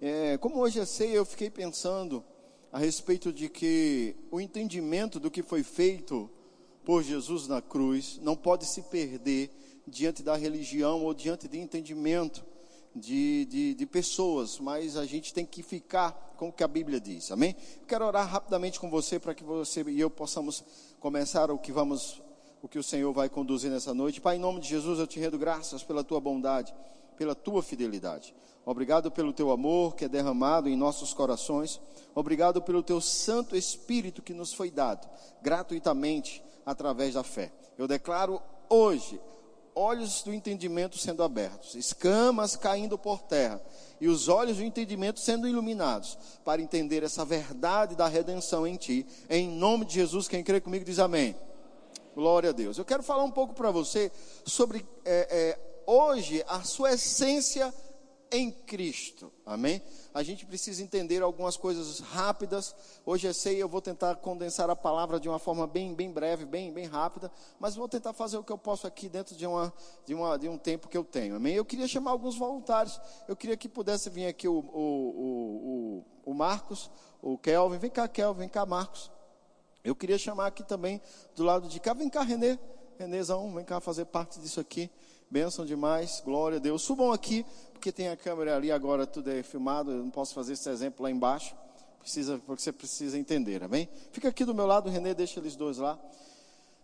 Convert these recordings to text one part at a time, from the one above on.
É, como hoje é ceia, eu fiquei pensando a respeito de que o entendimento do que foi feito por Jesus na cruz não pode se perder diante da religião ou diante de entendimento de, de, de, pessoas, mas a gente tem que ficar com o que a Bíblia diz, amém? quero orar rapidamente com você para que você e eu possamos começar o que vamos, o que o Senhor vai conduzir nessa noite. Pai, em nome de Jesus, eu te rendo graças pela tua bondade, pela tua fidelidade. Obrigado pelo teu amor que é derramado em nossos corações. Obrigado pelo teu Santo Espírito que nos foi dado gratuitamente através da fé. Eu declaro hoje olhos do entendimento sendo abertos, escamas caindo por terra e os olhos do entendimento sendo iluminados para entender essa verdade da redenção em ti. Em nome de Jesus, quem crê comigo diz amém. Glória a Deus. Eu quero falar um pouco para você sobre é, é, hoje a sua essência em Cristo. Amém? A gente precisa entender algumas coisas rápidas. Hoje é ceia, eu vou tentar condensar a palavra de uma forma bem, bem breve, bem, bem rápida, mas vou tentar fazer o que eu posso aqui dentro de, uma, de, uma, de um tempo que eu tenho. Amém? Eu queria chamar alguns voluntários. Eu queria que pudesse vir aqui o, o, o, o, Marcos, o Kelvin. Vem cá, Kelvin, vem cá, Marcos. Eu queria chamar aqui também do lado de cá. Vem cá, Renê. Renêzão, vem cá fazer parte disso aqui. Bênção demais, glória a Deus. Subam aqui, porque tem a câmera ali agora, tudo é filmado. Eu não posso fazer esse exemplo lá embaixo. Precisa, porque você precisa entender, amém? Fica aqui do meu lado, Renê, deixa eles dois lá.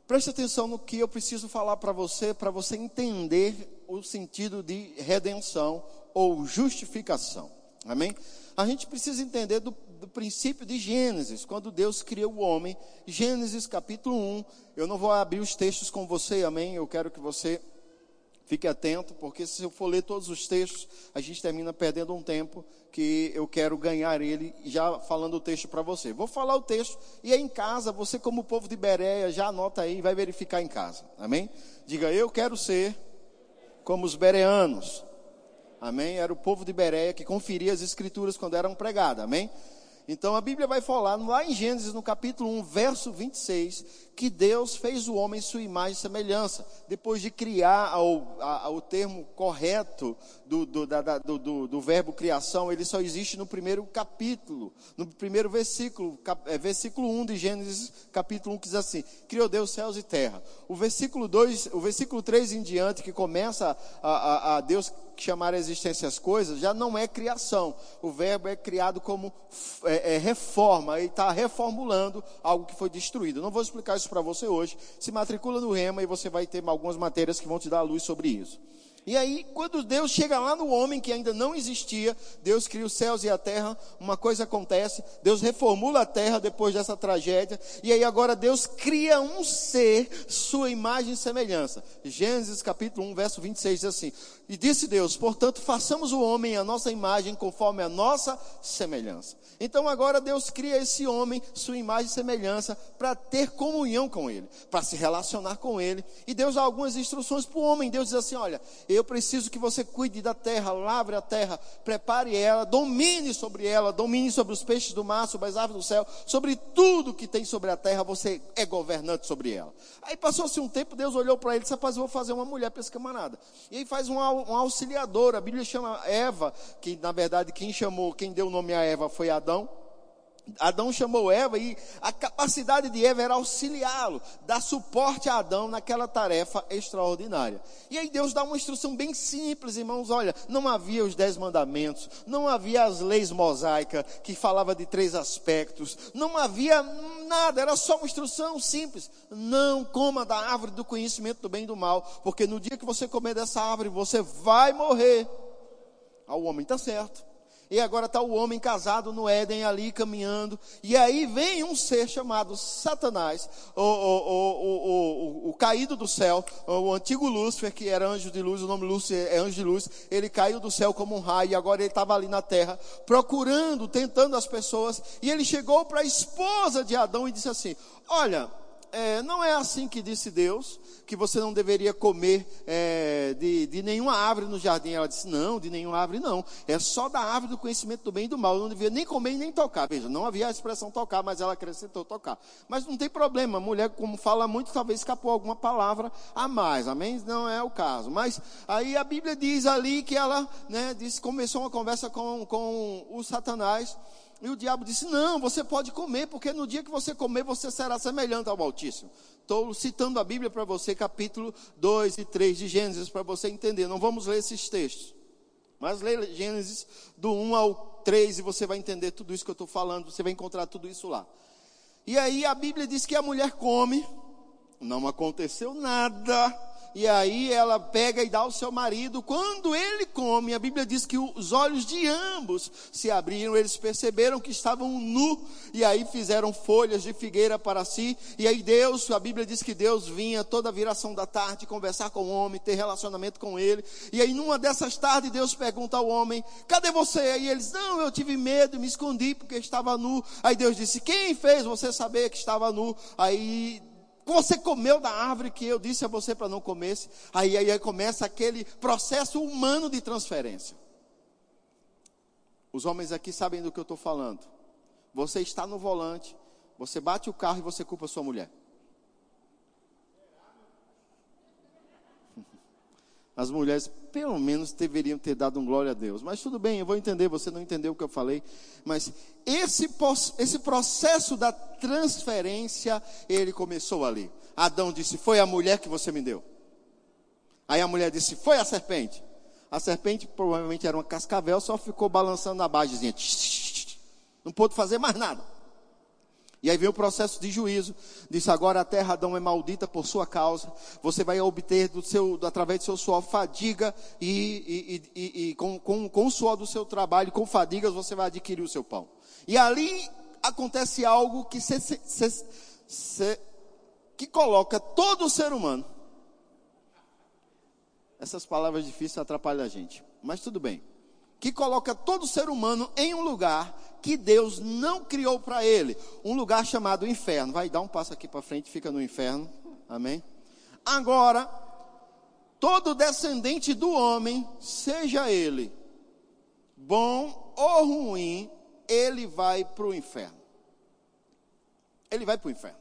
Preste atenção no que eu preciso falar para você, para você entender o sentido de redenção ou justificação. Amém? A gente precisa entender do, do princípio de Gênesis, quando Deus criou o homem. Gênesis capítulo 1. Eu não vou abrir os textos com você, amém? Eu quero que você Fique atento, porque se eu for ler todos os textos, a gente termina perdendo um tempo que eu quero ganhar ele já falando o texto para você. Vou falar o texto e aí em casa, você como povo de Bereia, já anota aí e vai verificar em casa. Amém? Diga, eu quero ser como os bereanos. Amém? Era o povo de Bereia que conferia as escrituras quando eram pregadas. Amém? Então a Bíblia vai falar lá em Gênesis, no capítulo 1, verso 26, que Deus fez o homem sua imagem e semelhança. Depois de criar o, a, o termo correto do, do, da, do, do, do, verbo criação, ele só existe no primeiro capítulo, no primeiro versículo, cap, é, versículo 1 de Gênesis, capítulo 1, que diz assim: Criou Deus céus e terra. O versículo 2, o versículo 3 em diante, que começa a, a, a Deus chamar a existência as coisas, já não é criação. O verbo é criado como é, é reforma, ele está reformulando algo que foi destruído. não vou explicar isso para você hoje. Se matricula no Rema e você vai ter algumas matérias que vão te dar luz sobre isso. E aí, quando Deus chega lá no homem que ainda não existia, Deus cria os céus e a terra, uma coisa acontece, Deus reformula a terra depois dessa tragédia, e aí agora Deus cria um ser, sua imagem e semelhança. Gênesis capítulo 1, verso 26 diz assim: E disse Deus, portanto, façamos o homem a nossa imagem conforme a nossa semelhança. Então agora Deus cria esse homem, sua imagem e semelhança, para ter comunhão com ele, para se relacionar com ele. E Deus dá algumas instruções para o homem. Deus diz assim: olha, eu preciso que você cuide da terra, lavre a terra, prepare ela, domine sobre ela, domine sobre os peixes do mar, sobre as aves do céu, sobre tudo que tem sobre a terra, você é governante sobre ela. Aí passou-se um tempo, Deus olhou para ele e disse: rapaz, eu vou fazer uma mulher para esse camarada. E aí faz um, um auxiliador, a Bíblia chama Eva, que na verdade quem chamou, quem deu o nome a Eva foi Adão. Adão. Chamou Eva e a capacidade de Eva era auxiliá-lo, dar suporte a Adão naquela tarefa extraordinária. E aí Deus dá uma instrução bem simples, irmãos. Olha, não havia os dez mandamentos, não havia as leis mosaicas que falava de três aspectos, não havia nada, era só uma instrução simples. Não coma da árvore do conhecimento do bem e do mal, porque no dia que você comer dessa árvore, você vai morrer. Ah, o homem está certo e agora está o homem casado no Éden ali caminhando, e aí vem um ser chamado Satanás, o, o, o, o, caído do céu, o antigo Lúcifer, que era anjo de luz, o nome Lúcifer é anjo de luz, ele caiu do céu como um raio, e agora ele estava ali na terra, procurando, tentando as pessoas, e ele chegou para a esposa de Adão e disse assim: Olha, é, não é assim que disse Deus, que você não deveria comer é, de, de nenhuma árvore no jardim. Ela disse, não, de nenhuma árvore não. É só da árvore do conhecimento do bem e do mal. Eu não devia nem comer e nem tocar. Veja, não havia a expressão tocar, mas ela acrescentou tocar. Mas não tem problema, a mulher, como fala muito, talvez escapou alguma palavra a mais. Amém? Não é o caso. Mas aí a Bíblia diz ali que ela né, disse, começou uma conversa com, com o Satanás. E o diabo disse: Não, você pode comer, porque no dia que você comer, você será semelhante ao Altíssimo. Estou citando a Bíblia para você, capítulo 2 e 3 de Gênesis, para você entender. Não vamos ler esses textos. Mas leia Gênesis do 1 ao 3 e você vai entender tudo isso que eu estou falando. Você vai encontrar tudo isso lá. E aí a Bíblia diz que a mulher come, não aconteceu nada e aí ela pega e dá ao seu marido. Quando ele come, a Bíblia diz que os olhos de ambos se abriram, eles perceberam que estavam nu, e aí fizeram folhas de figueira para si. E aí Deus, a Bíblia diz que Deus vinha toda a viração da tarde conversar com o homem, ter relacionamento com ele. E aí numa dessas tardes Deus pergunta ao homem: Cadê você? Aí eles: Não, eu tive medo, me escondi porque estava nu. Aí Deus disse: Quem fez você saber que estava nu? Aí você comeu da árvore que eu disse a você para não comer. Aí, aí, aí começa aquele processo humano de transferência. Os homens aqui sabem do que eu estou falando. Você está no volante, você bate o carro e você culpa sua mulher. As mulheres, pelo menos, deveriam ter dado um glória a Deus. Mas tudo bem, eu vou entender, você não entendeu o que eu falei. Mas esse, esse processo da transferência, ele começou ali. Adão disse: Foi a mulher que você me deu. Aí a mulher disse: Foi a serpente. A serpente provavelmente era uma cascavel, só ficou balançando na basezinha. Não pôde fazer mais nada. E aí veio o processo de juízo. Disse: agora a terra Adão é maldita por sua causa. Você vai obter do seu, através do seu suor fadiga e, e, e, e com, com, com o suor do seu trabalho, com fadigas, você vai adquirir o seu pão. E ali acontece algo que, se, se, se, que coloca todo o ser humano. Essas palavras difíceis atrapalham a gente, mas tudo bem. Que coloca todo ser humano em um lugar que Deus não criou para ele, um lugar chamado inferno. Vai dar um passo aqui para frente, fica no inferno. Amém? Agora, todo descendente do homem, seja ele bom ou ruim, ele vai para o inferno. Ele vai para o inferno.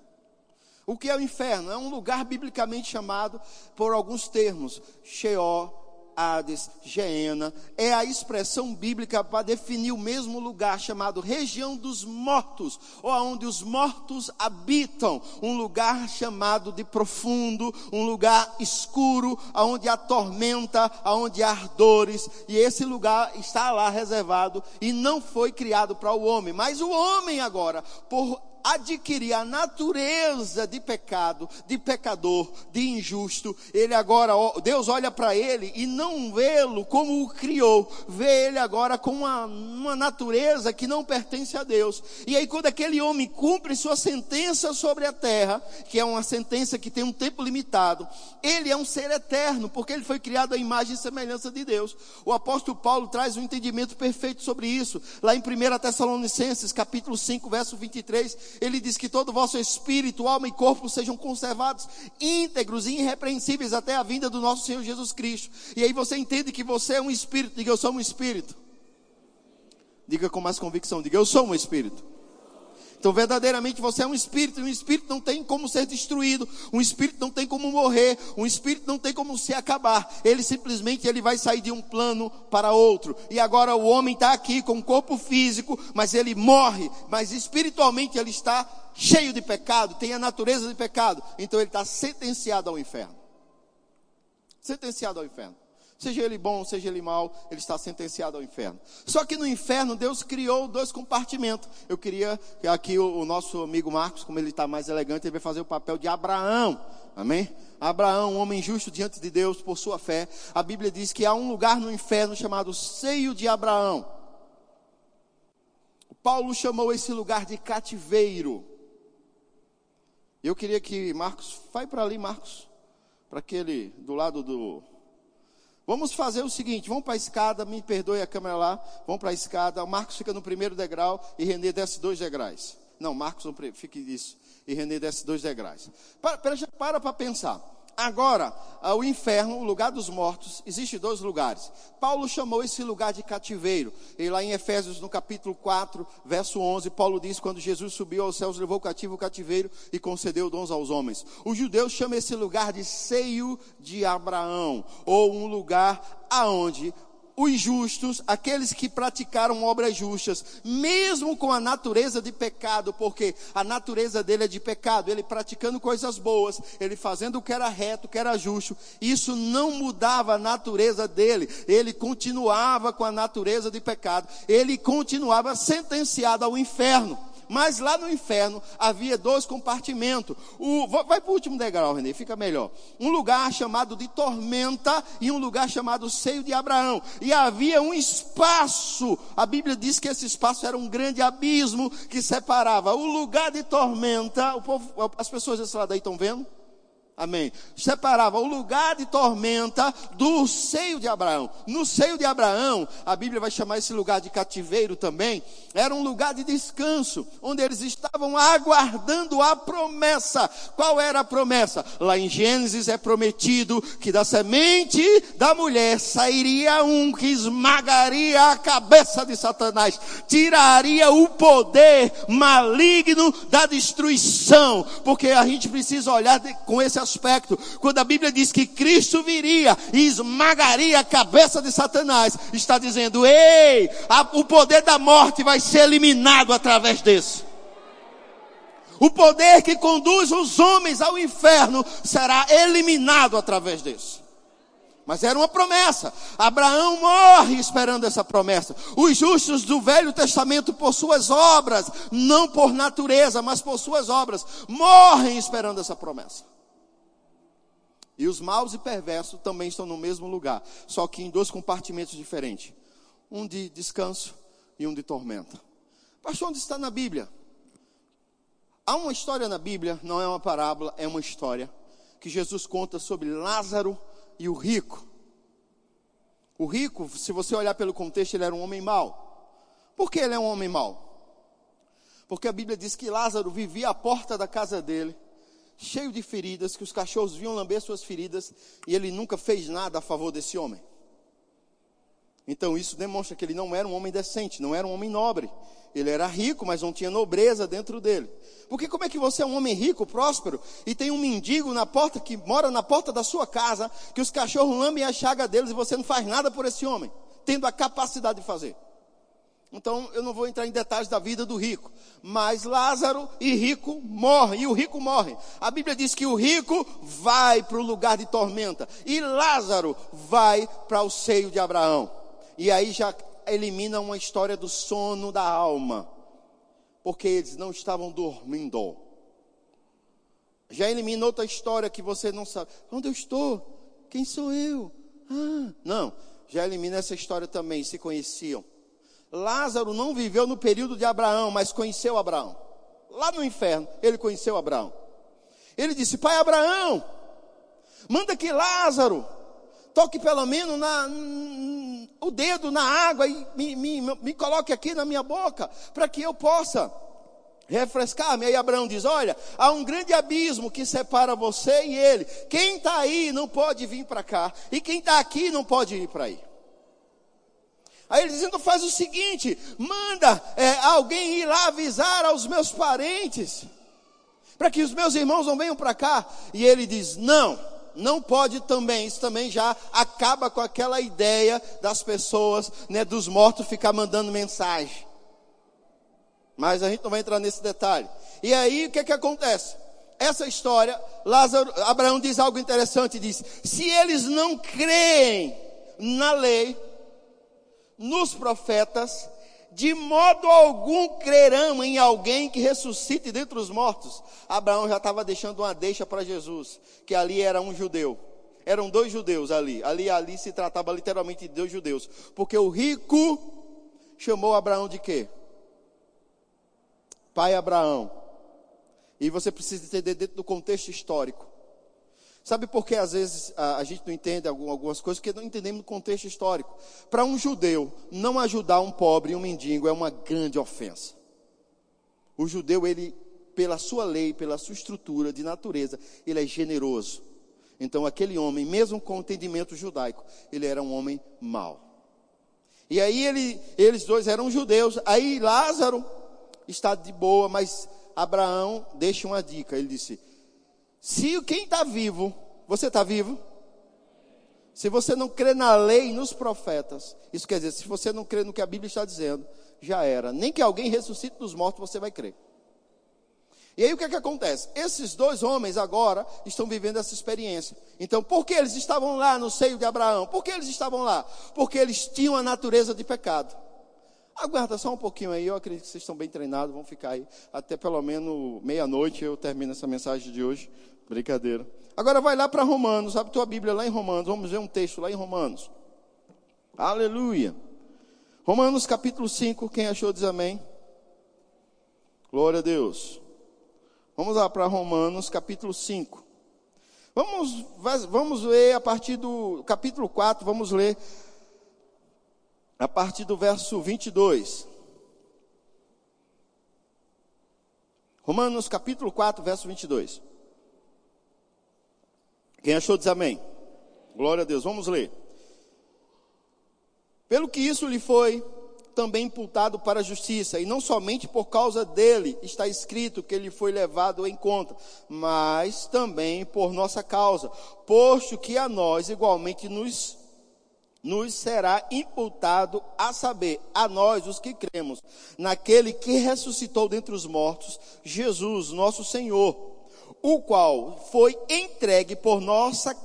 O que é o inferno? É um lugar biblicamente chamado por alguns termos: Sheol, Hades, Geena, é a expressão bíblica para definir o mesmo lugar chamado região dos mortos, ou onde os mortos habitam, um lugar chamado de profundo, um lugar escuro, aonde há tormenta, aonde há ardores, e esse lugar está lá reservado e não foi criado para o homem, mas o homem agora, por adquirir a natureza de pecado, de pecador, de injusto, ele agora, Deus olha para ele e não vê-lo como o criou, vê ele agora com uma, uma natureza que não pertence a Deus. E aí, quando aquele homem cumpre sua sentença sobre a terra, que é uma sentença que tem um tempo limitado, ele é um ser eterno, porque ele foi criado à imagem e semelhança de Deus. O apóstolo Paulo traz um entendimento perfeito sobre isso, lá em 1 Tessalonicenses, capítulo 5, verso 23 ele diz que todo o vosso espírito, alma e corpo sejam conservados íntegros e irrepreensíveis até a vinda do nosso Senhor Jesus Cristo. E aí você entende que você é um espírito, diga eu sou um espírito. Diga com mais convicção, diga eu sou um espírito. Então, verdadeiramente, você é um espírito, e um espírito não tem como ser destruído, um espírito não tem como morrer, um espírito não tem como se acabar. Ele simplesmente ele vai sair de um plano para outro. E agora o homem está aqui com um corpo físico, mas ele morre, mas espiritualmente ele está cheio de pecado, tem a natureza de pecado. Então ele está sentenciado ao inferno. Sentenciado ao inferno. Seja ele bom, seja ele mal, ele está sentenciado ao inferno. Só que no inferno Deus criou dois compartimentos. Eu queria que aqui o, o nosso amigo Marcos, como ele está mais elegante, ele vai fazer o papel de Abraão. Amém? Abraão, um homem justo diante de Deus por sua fé. A Bíblia diz que há um lugar no inferno chamado seio de Abraão. Paulo chamou esse lugar de cativeiro. Eu queria que Marcos, vai para ali, Marcos, para aquele do lado do Vamos fazer o seguinte: vamos para a escada, me perdoe a câmera lá, vamos para a escada. O Marcos fica no primeiro degrau e Renê desce dois degraus. Não, Marcos fique isso. E René desce dois degraus. Para para para pensar. Agora, o inferno, o lugar dos mortos, existe dois lugares. Paulo chamou esse lugar de cativeiro. E lá em Efésios, no capítulo 4, verso 11, Paulo diz: Quando Jesus subiu aos céus, levou cativo o cativeiro e concedeu dons aos homens. Os judeus chamam esse lugar de seio de Abraão, ou um lugar aonde os justos, aqueles que praticaram obras justas, mesmo com a natureza de pecado, porque a natureza dele é de pecado, ele praticando coisas boas, ele fazendo o que era reto, o que era justo, isso não mudava a natureza dele, ele continuava com a natureza de pecado, ele continuava sentenciado ao inferno. Mas lá no inferno havia dois compartimentos. O, vai para o último degrau, René, fica melhor. Um lugar chamado de tormenta e um lugar chamado seio de Abraão. E havia um espaço. A Bíblia diz que esse espaço era um grande abismo que separava o lugar de tormenta. O povo, as pessoas desse lado aí estão vendo? Amém. Separava o lugar de tormenta do seio de Abraão. No seio de Abraão, a Bíblia vai chamar esse lugar de cativeiro também. Era um lugar de descanso, onde eles estavam aguardando a promessa. Qual era a promessa? Lá em Gênesis é prometido que da semente da mulher sairia um que esmagaria a cabeça de Satanás, tiraria o poder maligno da destruição. Porque a gente precisa olhar com esse aspecto. Quando a Bíblia diz que Cristo viria e esmagaria a cabeça de Satanás, está dizendo: ei, a, o poder da morte vai ser eliminado através desse. O poder que conduz os homens ao inferno será eliminado através desse. Mas era uma promessa. Abraão morre esperando essa promessa. Os justos do Velho Testamento, por suas obras, não por natureza, mas por suas obras, morrem esperando essa promessa. E os maus e perversos também estão no mesmo lugar, só que em dois compartimentos diferentes: um de descanso e um de tormenta. Pastor, onde está na Bíblia? Há uma história na Bíblia, não é uma parábola, é uma história, que Jesus conta sobre Lázaro e o rico. O rico, se você olhar pelo contexto, ele era um homem mau. Por que ele é um homem mau? Porque a Bíblia diz que Lázaro vivia à porta da casa dele cheio de feridas, que os cachorros vinham lamber suas feridas, e ele nunca fez nada a favor desse homem. Então isso demonstra que ele não era um homem decente, não era um homem nobre. Ele era rico, mas não tinha nobreza dentro dele. Porque como é que você é um homem rico, próspero, e tem um mendigo na porta, que mora na porta da sua casa, que os cachorros lambem a chaga deles e você não faz nada por esse homem, tendo a capacidade de fazer? Então eu não vou entrar em detalhes da vida do rico. Mas Lázaro e rico morrem, e o rico morre. A Bíblia diz que o rico vai para o lugar de tormenta, e Lázaro vai para o seio de Abraão. E aí já elimina uma história do sono da alma, porque eles não estavam dormindo. Já elimina outra história que você não sabe. Onde eu estou? Quem sou eu? Ah, não, já elimina essa história também, se conheciam. Lázaro não viveu no período de Abraão, mas conheceu Abraão. Lá no inferno, ele conheceu Abraão. Ele disse: Pai Abraão, manda que Lázaro toque pelo menos na, o dedo na água e me, me, me coloque aqui na minha boca, para que eu possa refrescar-me. Aí Abraão diz: Olha, há um grande abismo que separa você e ele. Quem está aí não pode vir para cá, e quem está aqui não pode ir para aí. Aí ele dizendo: faz o seguinte, manda é, alguém ir lá avisar aos meus parentes, para que os meus irmãos não venham para cá. E ele diz: não, não pode também. Isso também já acaba com aquela ideia das pessoas, né, dos mortos ficar mandando mensagem. Mas a gente não vai entrar nesse detalhe. E aí o que é que acontece? Essa história, Lázaro, Abraão diz algo interessante, diz: se eles não creem na lei, nos profetas, de modo algum crerão em alguém que ressuscite dentre os mortos. Abraão já estava deixando uma deixa para Jesus, que ali era um judeu. Eram dois judeus ali. Ali ali se tratava literalmente de dois judeus, porque o rico chamou Abraão de quê? Pai Abraão. E você precisa entender dentro do contexto histórico. Sabe por que às vezes a, gente não entende algumas coisas? Porque não entendemos o contexto histórico. Para um judeu, não ajudar um pobre e um mendigo é uma grande ofensa. O judeu, ele, pela sua lei, pela sua estrutura de natureza, ele é generoso. Então, aquele homem, mesmo com o entendimento judaico, ele era um homem mau. E aí, ele, eles dois eram judeus. Aí, Lázaro está de boa, mas Abraão deixa uma dica. Ele disse: Se quem está vivo, você está vivo? Se você não crê na lei e nos profetas, isso quer dizer, se você não crê no que a Bíblia está dizendo, já era. Nem que alguém ressuscite dos mortos, você vai crer. E aí o que é que acontece? Esses dois homens agora estão vivendo essa experiência. Então, por que eles estavam lá no seio de Abraão? Por que eles estavam lá? Porque eles tinham a natureza de pecado. Aguarda só um pouquinho aí, eu acredito que vocês estão bem treinados, vão ficar aí até pelo menos meia-noite eu termino essa mensagem de hoje. Brincadeira. Agora vai lá para Romanos, abre tua Bíblia lá em Romanos, vamos ver um texto lá em Romanos. Aleluia. Romanos capítulo 5, quem achou diz amém. Glória a Deus. Vamos lá para Romanos capítulo 5. Vamos, vamos ler a partir do capítulo 4, vamos ler a partir do verso 22. Romanos capítulo 4, verso 22. Quem achou diz amém. Glória a Deus. Vamos ler. Pelo que isso lhe foi também imputado para a justiça, e não somente por causa dele está escrito que ele foi levado em conta, mas também por nossa causa, posto que a nós igualmente nos nos será imputado a saber, a nós os que cremos, naquele que ressuscitou dentre os mortos, Jesus, nosso Senhor, o qual foi entregue por nossa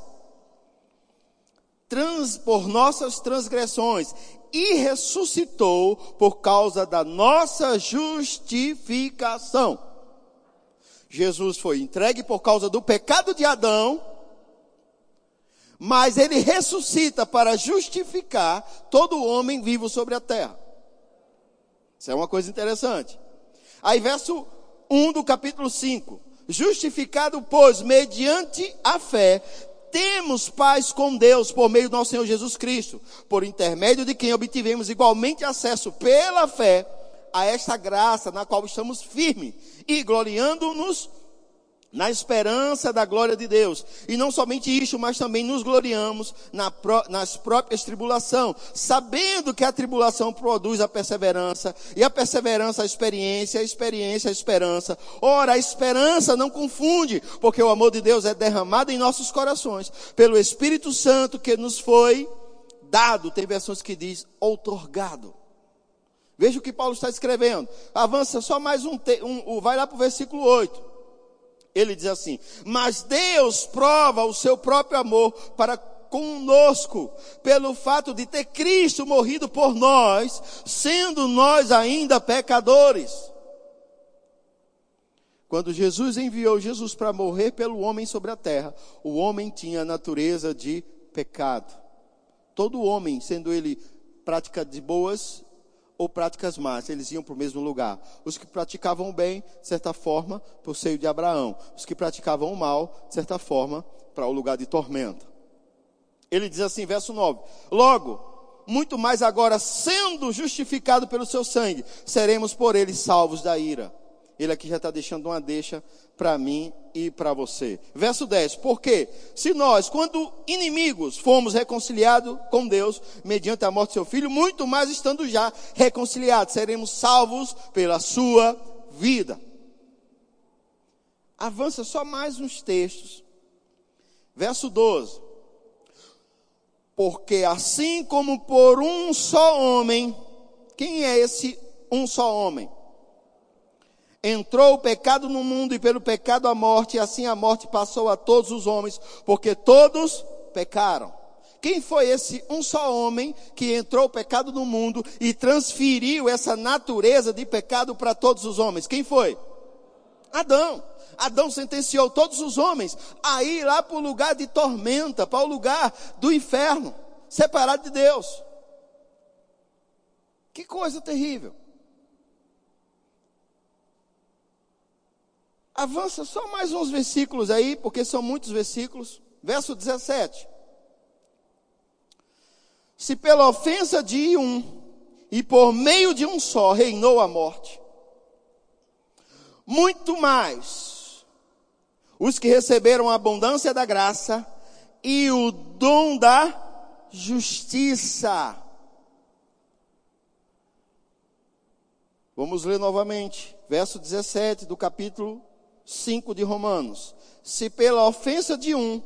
trans, por nossas transgressões e ressuscitou por causa da nossa justificação. Jesus foi entregue por causa do pecado de Adão, mas ele ressuscita para justificar todo homem vivo sobre a terra. Isso é uma coisa interessante. Aí, verso 1 do capítulo 5. Justificado, pois, mediante a fé, temos paz com Deus por meio do nosso Senhor Jesus Cristo, por intermédio de quem obtivemos igualmente acesso pela fé a esta graça na qual estamos firmes e gloriando-nos na esperança da glória de Deus. E não somente isso, mas também nos gloriamos na nas próprias tribulações, sabendo que a tribulação produz a perseverança, e a perseverança a experiência, a experiência a esperança. Ora, a esperança não confunde, porque o amor de Deus é derramado em nossos corações, pelo Espírito Santo que nos foi dado. Tem versões que diz outorgado. Veja o que Paulo está escrevendo. Avança só mais um, um vai lá para o versículo 8 ele diz assim: Mas Deus prova o seu próprio amor para conosco, pelo fato de ter Cristo morrido por nós, sendo nós ainda pecadores. Quando Jesus enviou Jesus para morrer pelo homem sobre a terra, o homem tinha a natureza de pecado. Todo homem, sendo ele prática de boas ou práticas más, eles iam para o mesmo lugar. Os que praticavam o bem, de certa forma, para o seio de Abraão. Os que praticavam o mal, de certa forma, para o lugar de tormenta. Ele diz assim, verso 9: Logo, muito mais agora, sendo justificado pelo seu sangue, seremos por ele salvos da ira. Ele aqui já está deixando uma deixa para mim e para você. Verso 10. Porque se nós, quando inimigos, fomos reconciliados com Deus mediante a morte de seu filho, muito mais estando já reconciliados, seremos salvos pela sua vida. Avança só mais uns textos. Verso 12. Porque assim como por um só homem, quem é esse um só homem? Entrou o pecado no mundo e pelo pecado a morte, e assim a morte passou a todos os homens, porque todos pecaram. Quem foi esse um só homem que entrou o pecado no mundo e transferiu essa natureza de pecado para todos os homens? Quem foi? Adão. Adão sentenciou todos os homens a ir lá para o lugar de tormenta, para o lugar do inferno, separado de Deus. Que coisa terrível. Avança só mais uns versículos aí, porque são muitos versículos. Verso 17. Se pela ofensa de um e por meio de um só reinou a morte, Muito mais os que receberam a abundância da graça e o dom da justiça. Vamos ler novamente, verso 17 do capítulo 5 de Romanos. Se pela ofensa de um,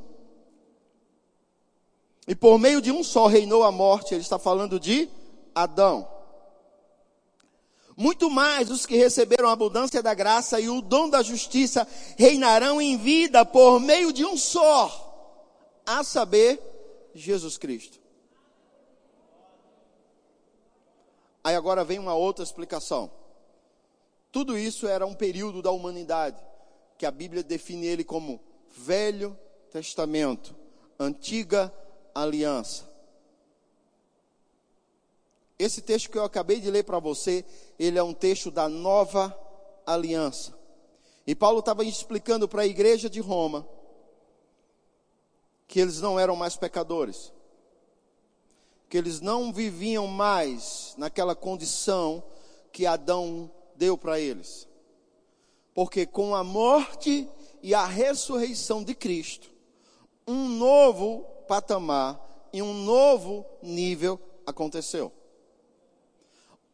e por meio de um só reinou a morte, ele está falando de Adão. Muito mais os que receberam a abundância da graça e o dom da justiça reinarão em vida por meio de um só, a saber, Jesus Cristo. Aí agora vem uma outra explicação. Tudo isso era um período da humanidade, que a Bíblia define ele como Velho Testamento, Antiga Aliança. Esse texto que eu acabei de ler para você, ele é um texto da nova aliança. E Paulo estava explicando para a igreja de Roma que eles não eram mais pecadores, que eles não viviam mais naquela condição que Adão deu para eles. Porque com a morte e a ressurreição de Cristo, um novo patamar e um novo nível aconteceu.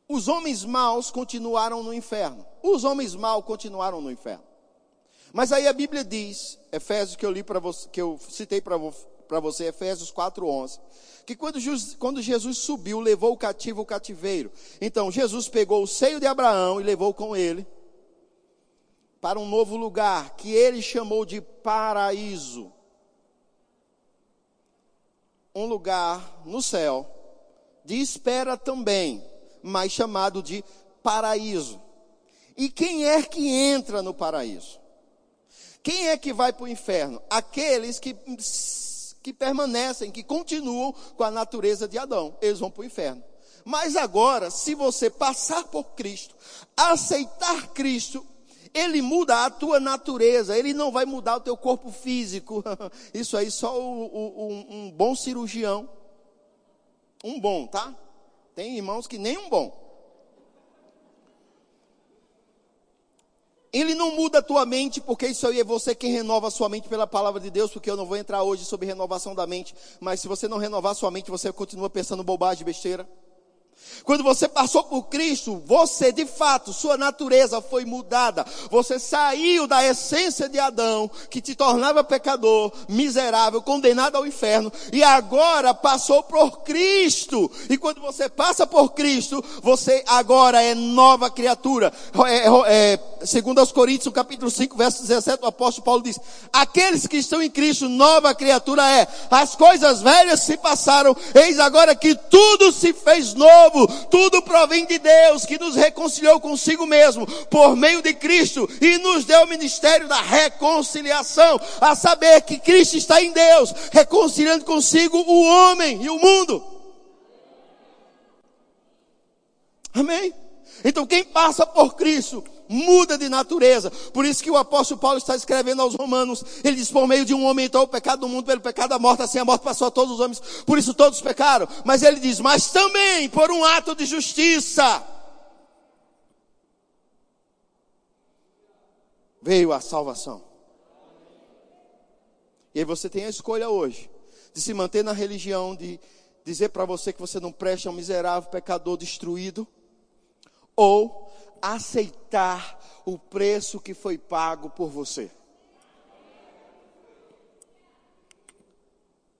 Os homens maus continuaram no inferno. Os homens maus continuaram no inferno. Mas aí a Bíblia diz, Efésios que eu li para você, que eu citei para você, Efésios 4:11, que quando, quando Jesus subiu, levou o cativo o cativeiro. Então Jesus pegou o seio de Abraão e levou com ele para um novo lugar que ele chamou de paraíso. Um lugar no céu de espera também mas chamado de paraíso. E quem é que entra no paraíso? Quem é que vai para o inferno? Aqueles que, que permanecem, que continuam com a natureza de Adão. Eles vão para o inferno. Mas agora, se você passar por Cristo, aceitar Cristo, ele muda a tua natureza, ele não vai mudar o teu corpo físico. Isso aí só o, o, um, um bom cirurgião. Um bom, tá? Tem irmãos que nem um bom. Ele não muda a tua mente, porque isso aí é você quem renova a sua mente pela palavra de Deus, porque eu não vou entrar hoje sobre renovação da mente, mas se você não renovar a sua mente, você continua pensando bobagem, besteira. Quando você passou por Cristo, você de fato, sua natureza foi mudada. Você saiu da essência de Adão, que te tornava pecador, miserável, condenado ao inferno, e agora passou por Cristo. E quando você passa por Cristo, você agora é nova criatura. É, é, segundo aos Coríntios, capítulo 5, verso 17, o apóstolo Paulo diz: Aqueles que estão em Cristo, nova criatura é. As coisas velhas se passaram, eis agora que tudo se fez novo. Tudo provém de Deus, que nos reconciliou consigo mesmo, por meio de Cristo, e nos deu o ministério da reconciliação, a saber que Cristo está em Deus, reconciliando consigo o homem e o mundo. Amém? Então quem passa por Cristo muda de natureza. Por isso que o apóstolo Paulo está escrevendo aos romanos. Ele diz, por meio de um homem entrou o pecado do mundo, pelo pecado da morte, assim a morte passou a todos os homens. Por isso todos pecaram. Mas ele diz, mas também por um ato de justiça. Veio a salvação. E aí você tem a escolha hoje de se manter na religião, de dizer para você que você não presta, é um miserável pecador destruído, ou aceitar o preço que foi pago por você.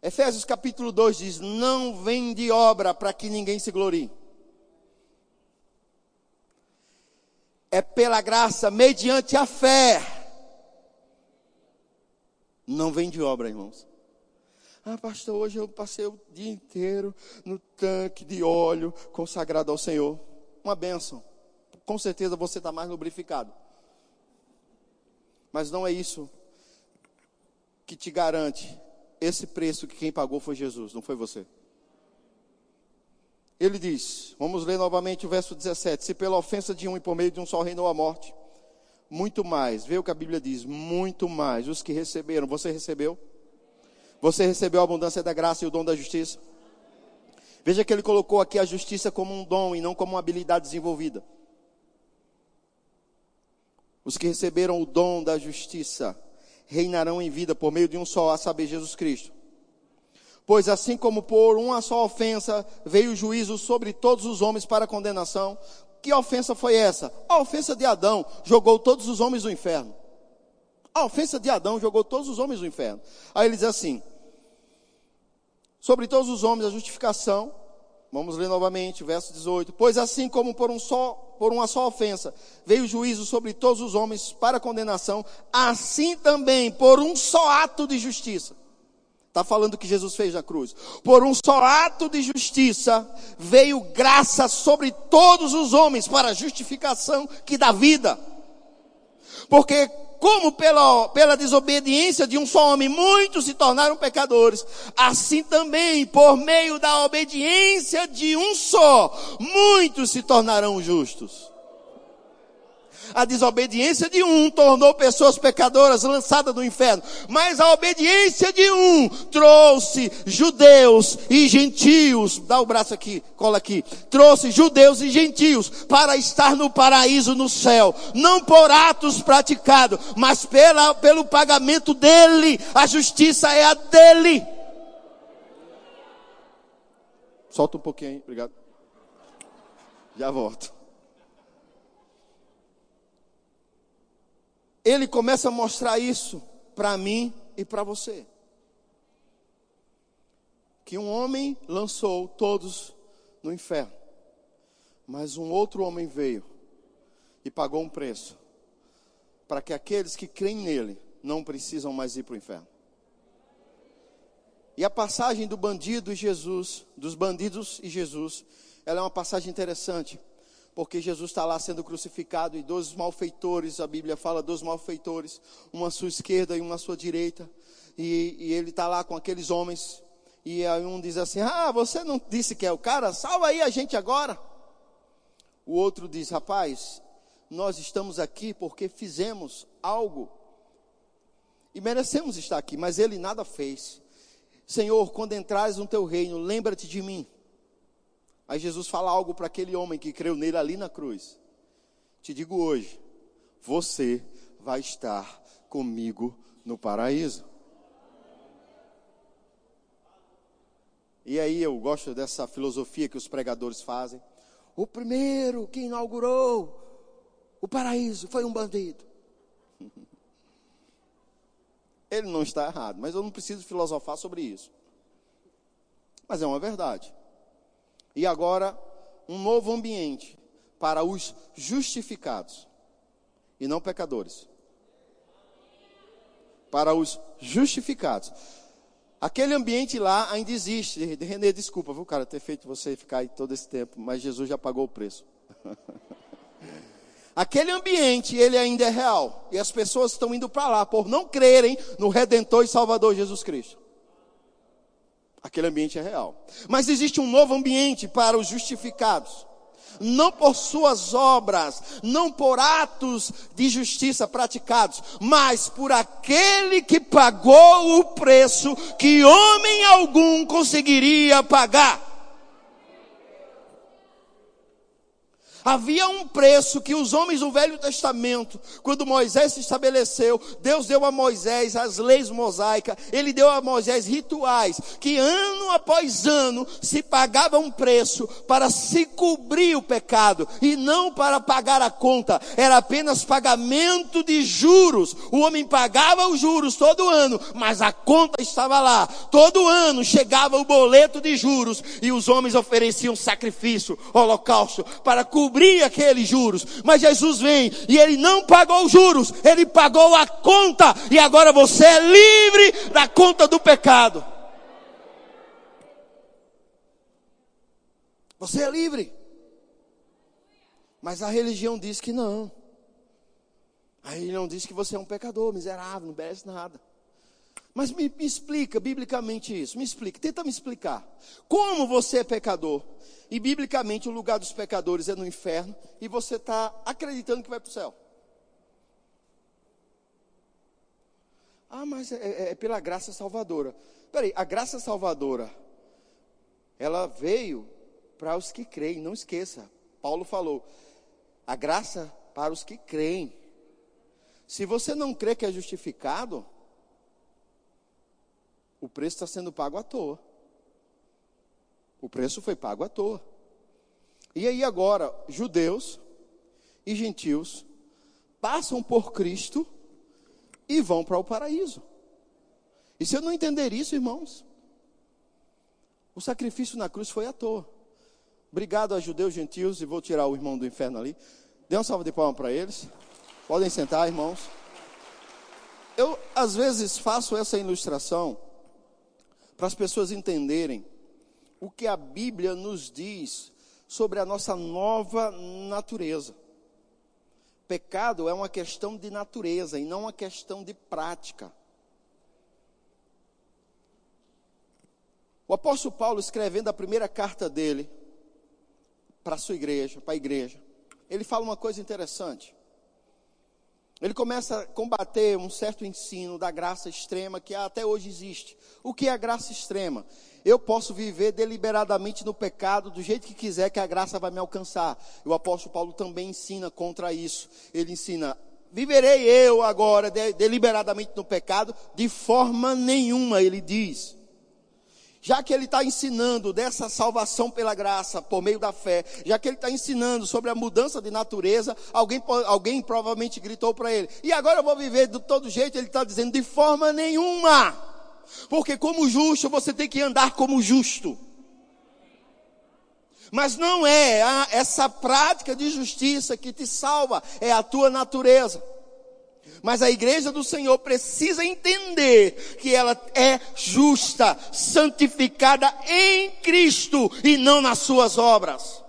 Efésios capítulo 2 diz: Não vem de obra para que ninguém se glorie. É pela graça, mediante a fé. Não vem de obra, irmãos. Ah, pastor, hoje eu passei o dia inteiro no tanque de óleo consagrado ao Senhor. Uma bênção com certeza você está mais lubrificado. Mas não é isso que te garante esse preço que quem pagou foi Jesus, não foi você. Ele diz, vamos ler novamente o verso 17: Se pela ofensa de um e por meio de um só reinou a morte, muito mais, vê o que a Bíblia diz, muito mais, os que receberam, você recebeu? Você recebeu a abundância da graça e o dom da justiça? Veja que ele colocou aqui a justiça como um dom e não como uma habilidade desenvolvida. Os que receberam o dom da justiça reinarão em vida por meio de um só, a saber, Jesus Cristo. Pois assim como por uma só ofensa veio o juízo sobre todos os homens para condenação, que ofensa foi essa? A ofensa de Adão jogou todos os homens no inferno. A ofensa de Adão jogou todos os homens no inferno. Aí ele diz assim: sobre todos os homens a justificação. Vamos ler novamente, verso 18. Pois assim como por um só por uma só ofensa veio o juízo sobre todos os homens para condenação, assim também por um só ato de justiça Está falando que Jesus fez na cruz. Por um só ato de justiça veio graça sobre todos os homens para a justificação que dá vida. Porque como pela, pela desobediência de um só homem muitos se tornaram pecadores, assim também por meio da obediência de um só, muitos se tornarão justos. A desobediência de um tornou pessoas pecadoras lançadas no inferno. Mas a obediência de um trouxe judeus e gentios. Dá o braço aqui, cola aqui. Trouxe judeus e gentios para estar no paraíso no céu. Não por atos praticados, mas pela, pelo pagamento dele. A justiça é a dele. Solta um pouquinho obrigado. Já volto. Ele começa a mostrar isso para mim e para você. Que um homem lançou todos no inferno, mas um outro homem veio e pagou um preço para que aqueles que creem nele não precisam mais ir para o inferno. E a passagem do bandido e Jesus, dos bandidos e Jesus, ela é uma passagem interessante, porque Jesus está lá sendo crucificado e dois malfeitores, a Bíblia fala dois malfeitores, uma à sua esquerda e uma à sua direita, e, e ele está lá com aqueles homens, e aí um diz assim: Ah, você não disse que é o cara? Salva aí a gente agora. O outro diz: Rapaz, nós estamos aqui porque fizemos algo e merecemos estar aqui, mas ele nada fez. Senhor, quando entrares no teu reino, lembra-te de mim. Aí Jesus fala algo para aquele homem que creu nele ali na cruz. Te digo hoje, você vai estar comigo no paraíso. E aí eu gosto dessa filosofia que os pregadores fazem. O primeiro que inaugurou o paraíso foi um bandido. Ele não está errado, mas eu não preciso filosofar sobre isso. Mas é uma verdade. E agora, um novo ambiente para os justificados e não pecadores. Para os justificados. Aquele ambiente lá ainda existe. Renê, desculpa, viu, cara, ter feito você ficar aí todo esse tempo, mas Jesus já pagou o preço. Aquele ambiente, ele ainda é real. E as pessoas estão indo para lá por não crerem no Redentor e Salvador Jesus Cristo. Aquele ambiente é real. Mas existe um novo ambiente para os justificados. Não por suas obras, não por atos de justiça praticados, mas por aquele que pagou o preço que homem algum conseguiria pagar. Havia um preço que os homens do Velho Testamento, quando Moisés se estabeleceu, Deus deu a Moisés as leis mosaicas, ele deu a Moisés rituais, que ano após ano se pagava um preço para se cobrir o pecado e não para pagar a conta, era apenas pagamento de juros. O homem pagava os juros todo ano, mas a conta estava lá. Todo ano chegava o boleto de juros e os homens ofereciam sacrifício, holocausto, para cobrir cobrir aqueles juros. Mas Jesus vem e ele não pagou os juros, ele pagou a conta. E agora você é livre da conta do pecado. Você é livre. Mas a religião diz que não. A religião diz que você é um pecador, miserável, não merece nada. Mas me, me, explica biblicamente isso, me explica, tenta me explicar. Como você é pecador? E biblicamente o lugar dos pecadores é no inferno e você está acreditando que vai para o céu. Ah, mas é, é, é pela graça salvadora. Peraí, a graça salvadora, ela veio para os que creem, não esqueça. Paulo falou, a graça para os que creem. Se você não crê que é justificado, o preço está sendo pago à toa. O preço foi pago à toa. E aí agora, judeus e gentios passam por Cristo e vão para o paraíso. E se eu não entender isso, irmãos, o sacrifício na cruz foi à toa. Obrigado a judeus e gentios, e vou tirar o irmão do inferno ali. Dê uma salva de palmas para eles. Podem sentar, irmãos. Eu, às vezes, faço essa ilustração para as pessoas entenderem o que a Bíblia nos diz sobre a nossa nova natureza. Pecado é uma questão de natureza e não uma questão de prática. O apóstolo Paulo, escrevendo a primeira carta dele para a sua igreja, para a igreja, ele fala uma coisa interessante. Ele começa a combater um certo ensino da graça extrema que até hoje existe. O que é a graça extrema? Eu posso viver deliberadamente no pecado do jeito que quiser, que a graça vai me alcançar. O apóstolo Paulo também ensina contra isso. Ele ensina: viverei eu agora deliberadamente no pecado? De forma nenhuma, ele diz já que ele está ensinando dessa salvação pela graça, por meio da fé, já que ele está ensinando sobre a mudança de natureza, alguém, alguém provavelmente gritou para ele, e agora eu vou viver de todo jeito, ele está dizendo, de forma nenhuma, porque como justo você tem que andar como justo. Mas não é a, essa prática de justiça que te salva, é a tua natureza. Mas a igreja do Senhor precisa entender que ela é justa, santificada em Cristo e não nas suas obras.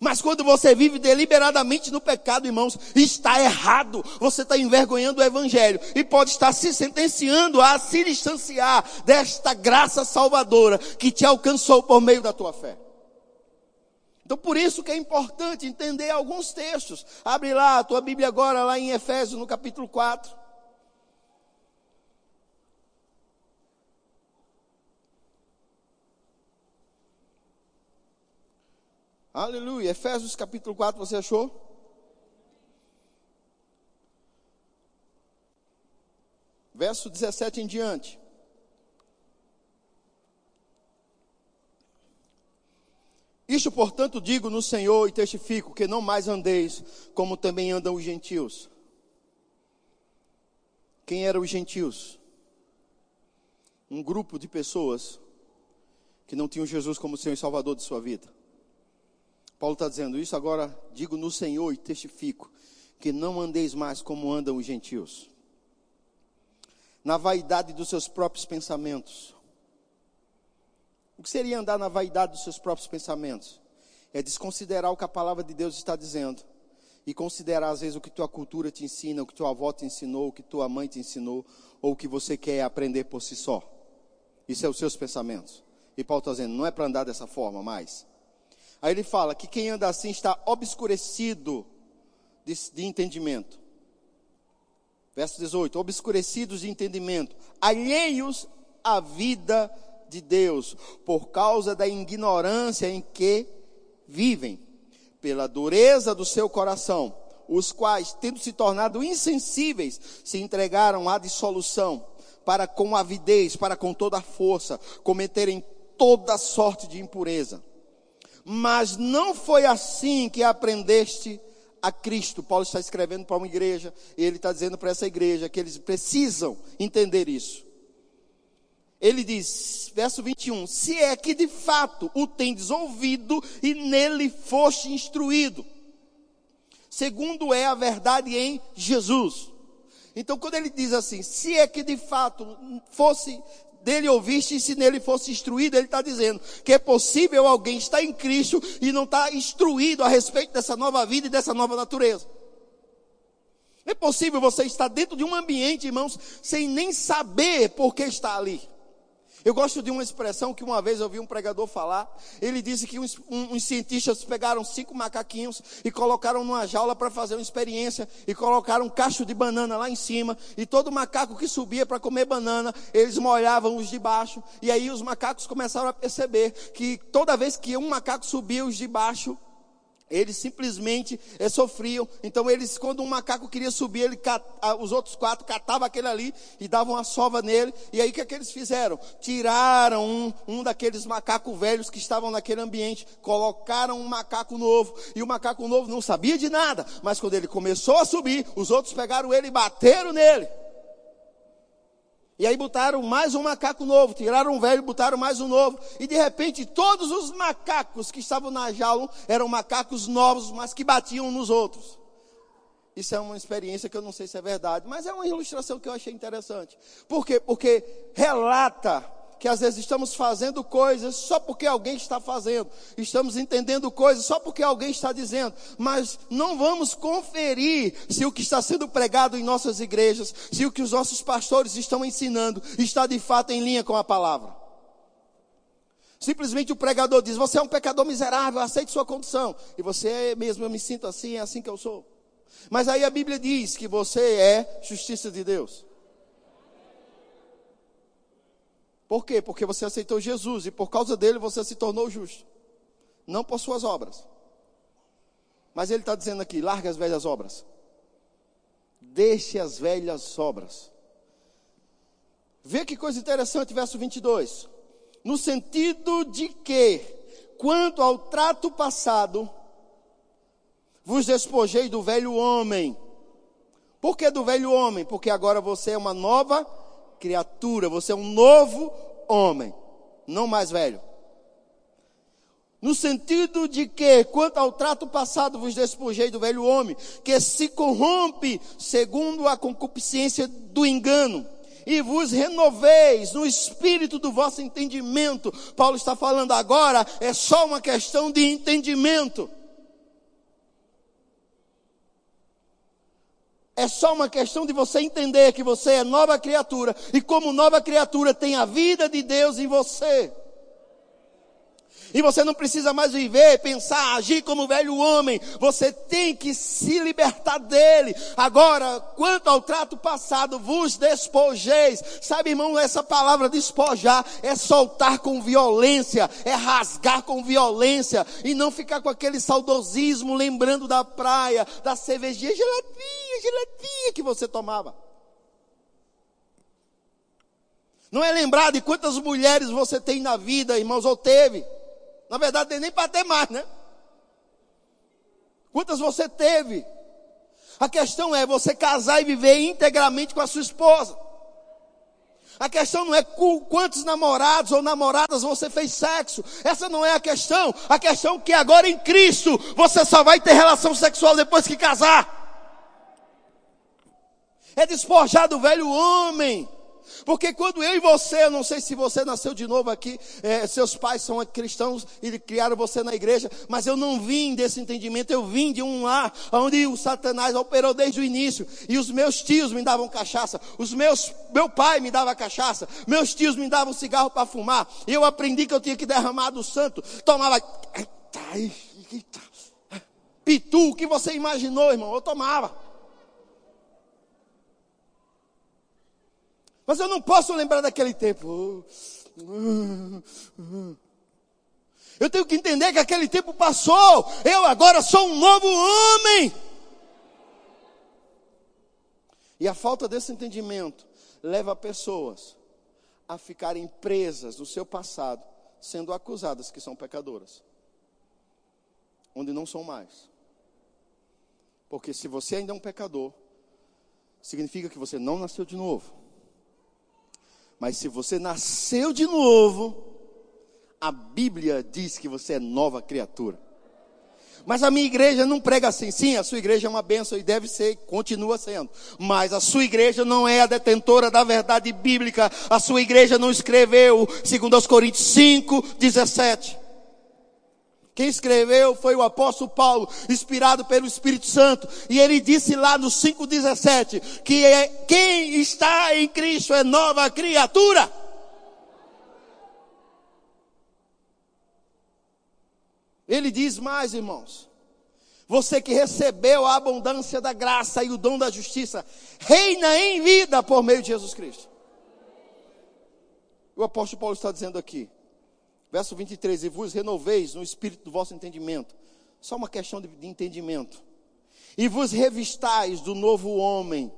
Mas quando você vive deliberadamente no pecado, irmãos, está errado. Você está envergonhando o Evangelho e pode estar se sentenciando a se distanciar desta graça salvadora que te alcançou por meio da tua fé. Então, por isso que é importante entender alguns textos. Abre lá a tua Bíblia agora, lá em Efésios, no capítulo 4. Aleluia. Efésios capítulo 4, você achou? Verso 17 em diante. Isto, portanto, digo no Senhor e testifico que não mais andeis como também andam os gentios. Quem eram os gentios? Um grupo de pessoas que não tinham Jesus como Senhor e Salvador de sua vida. Paulo está dizendo isso agora, digo no Senhor e testifico que não andeis mais como andam os gentios, na vaidade dos seus próprios pensamentos o que seria andar na vaidade dos seus próprios pensamentos? É desconsiderar o que a palavra de Deus está dizendo. E considerar, às vezes, o que tua cultura te ensina, o que tua avó te ensinou, o que tua mãe te ensinou, ou o que você quer aprender por si só. Isso é os seus pensamentos. E Paulo está dizendo, não é para andar dessa forma mais. Aí ele fala que quem anda assim está obscurecido de, de entendimento. Verso 18: obscurecidos de entendimento, alheios à vida de Deus, por causa da ignorância em que vivem, pela dureza do seu coração, os quais, tendo se tornado insensíveis, se entregaram à dissolução, para com avidez, para com toda a força, cometerem toda sorte de impureza. Mas não foi assim que aprendeste a Cristo. Paulo está escrevendo para uma igreja, e ele está dizendo para essa igreja que eles precisam entender isso ele diz, verso 21, se é que de fato o tendes ouvido e nele foste instruído, segundo é a verdade em Jesus. Então, quando ele diz assim, se é que de fato fosse dele ouviste e se nele fosse instruído, ele está dizendo que é possível alguém estar em Cristo e não estar instruído a respeito dessa nova vida e dessa nova natureza. É possível você estar dentro de um ambiente, irmãos, sem nem saber por que está ali. Eu gosto de uma expressão que uma vez eu vi um pregador falar. Ele disse que uns, uns cientistas pegaram cinco macaquinhos e colocaram numa jaula para fazer uma experiência e colocaram um cacho de banana lá em cima. E todo macaco que subia para comer banana, eles molhavam os de baixo. E aí os macacos começaram a perceber que toda vez que um macaco subia, os de baixo Eles simplesmente é, sofriam. Então, eles, quando um macaco queria subir, ele, os outros quatro catavam aquele ali e davam uma sova nele. E aí, o que, é que eles fizeram? Tiraram um, um daqueles macacos velhos que estavam naquele ambiente, colocaram um macaco novo. E o macaco novo não sabia de nada. Mas quando ele começou a subir, os outros pegaram ele e bateram nele. E aí botaram mais um macaco novo, tiraram um velho, botaram mais um novo. E de repente todos os macacos que estavam na jaula eram macacos novos, mas que batiam nos outros. Isso é uma experiência que eu não sei se é verdade, mas é uma ilustração que eu achei interessante. Por quê? Porque relata que às vezes estamos fazendo coisas só porque alguém está fazendo, estamos entendendo coisas só porque alguém está dizendo, mas não vamos conferir se o que está sendo pregado em nossas igrejas, se o que os nossos pastores estão ensinando está de fato em linha com a palavra. Simplesmente o pregador diz: Você é um pecador miserável, aceite sua condição. E você é mesmo, eu me sinto assim, é assim que eu sou. Mas aí a Bíblia diz que você é justiça de Deus. Por quê? Porque você aceitou Jesus e por causa dele você se tornou justo. Não por suas obras. Mas ele está dizendo aqui: larga as velhas obras. Deixe as velhas obras. Vê que coisa interessante, verso 22. No sentido de que, quanto ao trato passado, vos despojei do velho homem. Por que do velho homem? Porque agora você é uma nova criatura, você é um novo homem, não mais velho. No sentido de que, quanto ao trato passado, vos despojei do velho homem, que se corrompe segundo a concupiscência do engano, e vos renoveis no espírito do vosso entendimento. Paulo está falando agora, é só uma questão de entendimento. É só uma questão de você entender que você é nova criatura e como nova criatura tem a vida de Deus em você. E você não precisa mais viver, pensar, agir como velho homem. Você tem que se libertar dele. Agora, quanto ao trato passado, vos despojeis. Sabe, irmão, essa palavra despojar é soltar com violência, é rasgar com violência e não ficar com aquele saudosismo lembrando da praia, da cervejinha geladinha, geladinha que você tomava. Não é lembrar de quantas mulheres você tem na vida, irmãos, ou teve. Na verdade, nem para ter mais, né? Quantas você teve? A questão é você casar e viver integramente com a sua esposa. A questão não é quantos namorados ou namoradas você fez sexo. Essa não é a questão. A questão é que agora em Cristo você só vai ter relação sexual depois que casar. É despojar do velho homem. Porque quando eu e você, eu não sei se você nasceu de novo aqui, é, seus pais são cristãos e criaram você na igreja, mas eu não vim desse entendimento, eu vim de um lar onde o Satanás operou desde o início. E os meus tios me davam cachaça, os meus, meu pai me dava cachaça, meus tios me davam cigarro para fumar. E eu aprendi que eu tinha que derramar do santo, tomava. Pitu, o que você imaginou, irmão? Eu tomava. Mas eu não posso lembrar daquele tempo. Eu tenho que entender que aquele tempo passou. Eu agora sou um novo homem. E a falta desse entendimento leva pessoas a ficarem presas no seu passado, sendo acusadas que são pecadoras, onde não são mais. Porque se você ainda é um pecador, significa que você não nasceu de novo. Mas se você nasceu de novo, a Bíblia diz que você é nova criatura. Mas a minha igreja não prega assim. Sim, a sua igreja é uma bênção e deve ser, continua sendo. Mas a sua igreja não é a detentora da verdade bíblica. A sua igreja não escreveu, segundo aos Coríntios 5, 17. Quem escreveu foi o apóstolo Paulo, inspirado pelo Espírito Santo. E ele disse lá no 5,17 que é, quem está em Cristo é nova criatura. Ele diz mais, irmãos. Você que recebeu a abundância da graça e o dom da justiça, reina em vida por meio de Jesus Cristo. O apóstolo Paulo está dizendo aqui: Verso 23: E vos renoveis no espírito do vosso entendimento. Só uma questão de, de entendimento. E vos revistais do novo homem,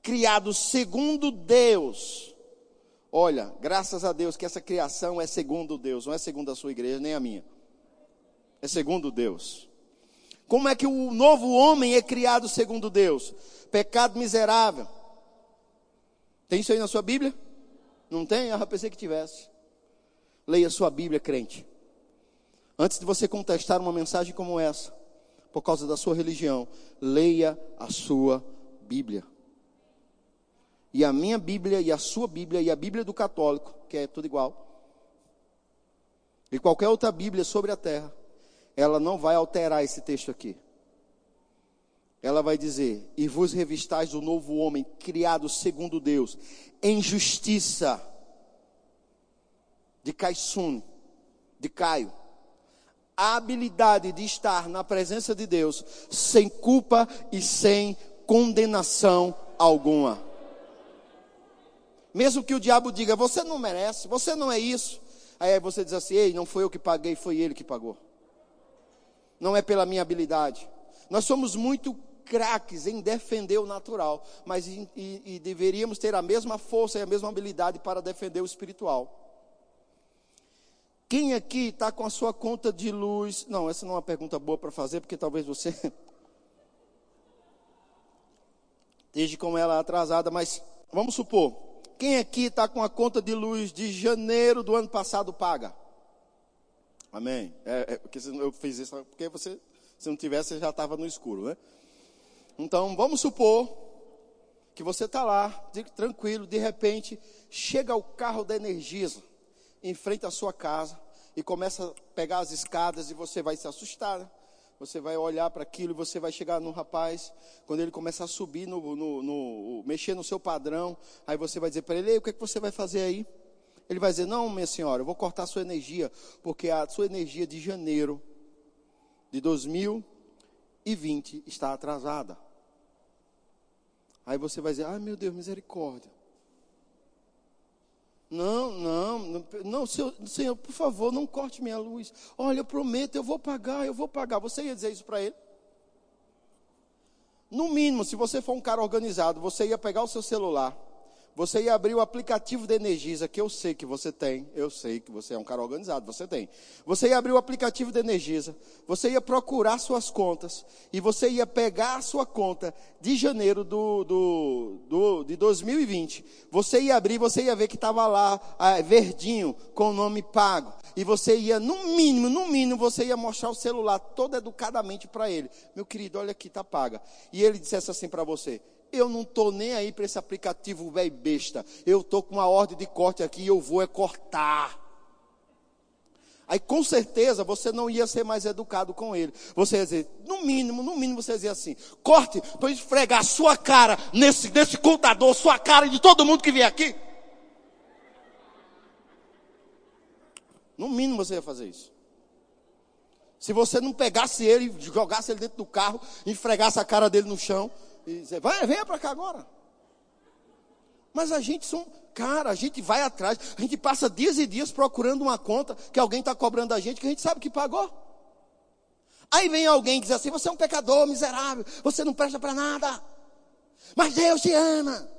criado segundo Deus. Olha, graças a Deus que essa criação é segundo Deus, não é segundo a sua igreja, nem a minha. É segundo Deus. Como é que o novo homem é criado segundo Deus? Pecado miserável. Tem isso aí na sua Bíblia? Não tem? Ah, eu pensei que tivesse. Leia sua Bíblia, crente. Antes de você contestar uma mensagem como essa, por causa da sua religião, leia a sua Bíblia. E a minha Bíblia e a sua Bíblia e a Bíblia do católico, que é tudo igual, e qualquer outra Bíblia sobre a terra, ela não vai alterar esse texto aqui. Ela vai dizer: E vos revistais do novo homem, criado segundo Deus, em justiça, de Caixun, de Caio a habilidade de estar na presença de Deus sem culpa e sem condenação alguma. Mesmo que o diabo diga, você não merece, você não é isso. Aí você diz assim, ei, não foi eu que paguei, foi ele que pagou. Não é pela minha habilidade. Nós somos muito craques em defender o natural, mas e, e deveríamos ter a mesma força e a mesma habilidade para defender o espiritual. Quem aqui está com a sua conta de luz? Não, essa não é uma pergunta boa para fazer, porque talvez você esteja com ela atrasada, mas vamos supor, quem aqui está com a conta de luz de janeiro do ano passado paga? Amém? É, é, porque eu fiz isso porque você, se não tivesse, já estava no escuro, né? Então, vamos supor que você está lá, tranquilo, de repente, chega o carro da Energisa em frente à sua casa e começa a pegar as escadas e você vai se assustar. Né? Você vai olhar para aquilo e você vai chegar no rapaz, quando ele começa a subir, no, no, no mexer no seu padrão, aí você vai dizer para ele, o que, é que você vai fazer aí? Ele vai dizer, não, minha senhora, eu vou cortar a sua energia, porque a sua energia de janeiro de 2020 está atrasada. Aí você vai dizer, ai meu Deus, misericórdia. Não, não, não, senhor, senhor, por favor, não corte minha luz. Olha, eu prometo, eu vou pagar, eu vou pagar. Você ia dizer isso para ele? No mínimo, se você for um cara organizado, você ia pegar o seu celular, você ia abrir o aplicativo da Energisa, que eu sei que você tem, eu sei que você é um cara organizado, você tem. Você ia abrir o aplicativo da Energisa, você ia procurar suas contas, e você ia pegar a sua conta de janeiro do, do, do de 2020. Você ia abrir, você ia ver que estava lá, ah, verdinho, com o nome pago. E você ia, no mínimo, no mínimo, você ia mostrar o celular todo educadamente para ele. Meu querido, olha aqui, está paga. E ele dissesse assim para você, eu não estou nem aí para esse aplicativo velho besta. Eu estou com uma ordem de corte aqui e eu vou é cortar. Aí com certeza você não ia ser mais educado com ele. Você ia dizer, no mínimo, no mínimo você ia dizer assim: corte para esfregar sua cara nesse, nesse contador, sua cara de todo mundo que vier aqui. No mínimo você ia fazer isso. Se você não pegasse ele, jogasse ele dentro do carro, esfregasse a cara dele no chão, e dizer, vai, venha para cá agora. Mas a gente são, cara, a gente vai atrás, a gente passa dias e dias procurando uma conta que alguém está cobrando a gente, que a gente sabe que pagou. Aí vem alguém e diz assim: você é um pecador miserável, você não presta para nada. Mas Deus te ama.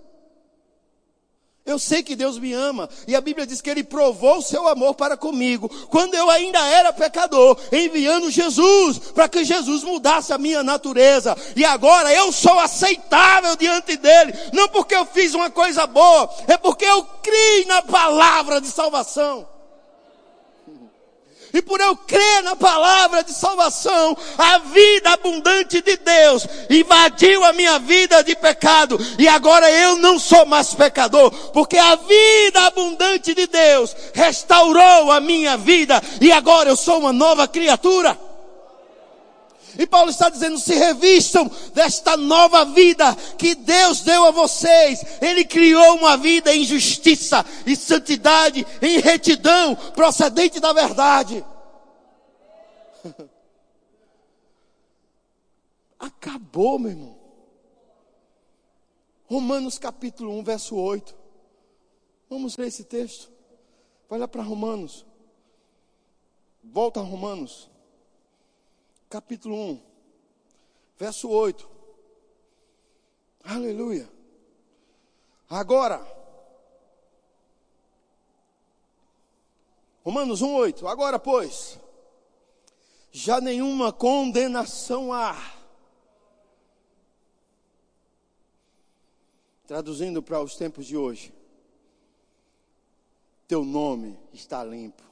Eu sei que Deus me ama, e a Bíblia diz que Ele provou o seu amor para comigo, quando eu ainda era pecador, enviando Jesus, para que Jesus mudasse a minha natureza, e agora eu sou aceitável diante dEle, não porque eu fiz uma coisa boa, é porque eu criei na palavra de salvação. E por eu crer na palavra de salvação, a vida abundante de Deus invadiu a minha vida de pecado. E agora eu não sou mais pecador, porque a vida abundante de Deus restaurou a minha vida. E agora eu sou uma nova criatura. E Paulo está dizendo: se revistam desta nova vida que Deus deu a vocês. Ele criou uma vida em justiça, em santidade, em retidão, procedente da verdade. Acabou, meu irmão. Romanos capítulo 1, verso 8. Vamos ler esse texto. Vai lá para Romanos. Volta a Romanos. Capítulo 1, verso 8. Aleluia. Agora, Romanos 1, 8. Agora, pois, já nenhuma condenação há. Traduzindo para os tempos de hoje, teu nome está limpo.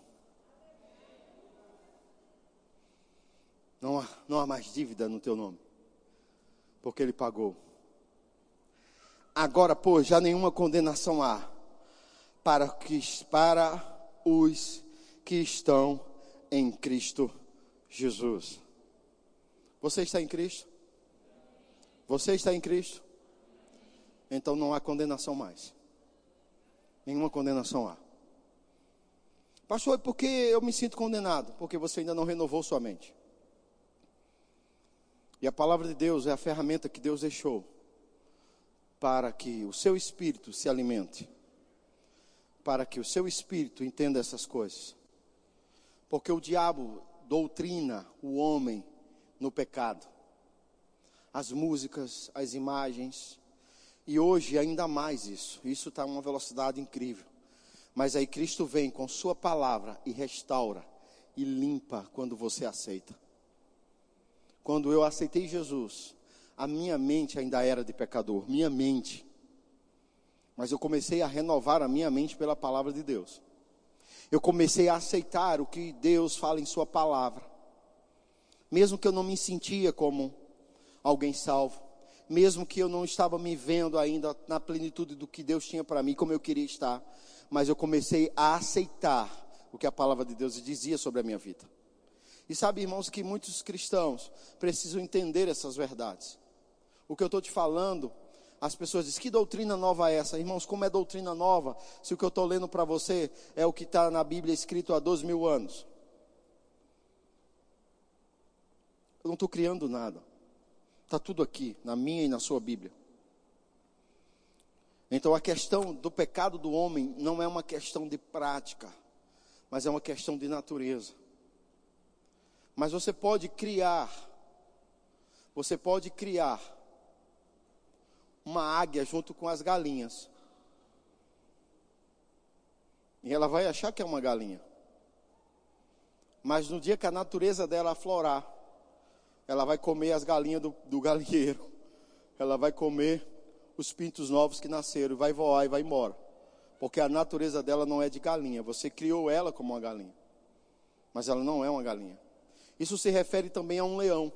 Não há, não há mais dívida no teu nome, porque ele pagou. Agora, pois, já nenhuma condenação há para, que, para os que estão em Cristo Jesus. Você está em Cristo? Você está em Cristo? Então não há condenação mais. Nenhuma condenação há. Pastor, por que eu me sinto condenado? Porque você ainda não renovou sua mente. E a palavra de Deus é a ferramenta que Deus deixou para que o seu espírito se alimente, para que o seu espírito entenda essas coisas. Porque o diabo doutrina o homem no pecado. As músicas, as imagens, e hoje ainda mais isso. Isso está uma velocidade incrível. Mas aí Cristo vem com Sua palavra e restaura e limpa quando você aceita. Quando eu aceitei Jesus, a minha mente ainda era de pecador, minha mente. Mas eu comecei a renovar a minha mente pela palavra de Deus eu comecei a aceitar o que Deus fala em Sua palavra. Mesmo que eu não me sentia como alguém salvo, mesmo que eu não estava me vendo ainda na plenitude do que Deus tinha para mim, como eu queria estar, mas eu comecei a aceitar o que a palavra de Deus dizia sobre a minha vida. E sabe, irmãos, que muitos cristãos precisam entender essas verdades. O que eu estou te falando as pessoas dizem, que doutrina nova é essa? Irmãos, como é doutrina nova? Se o que eu estou lendo para você é o que está na Bíblia escrito há 12 mil anos. Eu não estou criando nada. Está tudo aqui, na minha e na sua Bíblia. Então a questão do pecado do homem não é uma questão de prática, mas é uma questão de natureza. Mas você pode criar, você pode criar uma águia junto com as galinhas. E ela vai achar que é uma galinha. Mas no dia que a natureza dela aflorar, ela vai comer as galinhas do, do galinheiro. Ela vai comer os pintos novos que nasceram, vai voar e vai embora. Porque a natureza dela não é de galinha. Você criou ela como uma galinha. Mas ela não é uma galinha. Isso se refere também a um leão.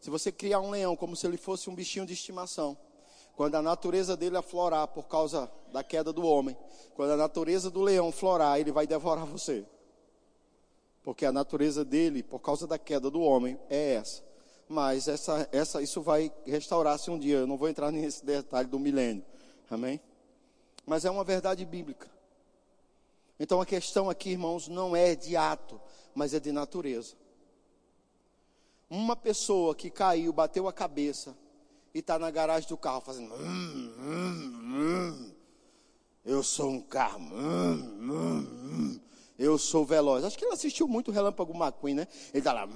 Se você criar um leão como se ele fosse um bichinho de estimação, quando a natureza dele aflorar por causa da queda do homem, quando a natureza do leão florar, ele vai devorar você. Porque a natureza dele, por causa da queda do homem, é essa. Mas essa, essa, isso vai restaurar-se um dia. Eu não vou entrar nesse detalhe do milênio. Amém? Mas é uma verdade bíblica. Então a questão aqui, irmãos, não é de ato, mas é de natureza. Uma pessoa que caiu, bateu a cabeça, e está na garagem do carro fazendo. Hum, hum, hum. Eu sou um carro. Hum, hum, hum. eu sou veloz. Acho que ele assistiu muito Relâmpago McQueen, né? Ele está lá.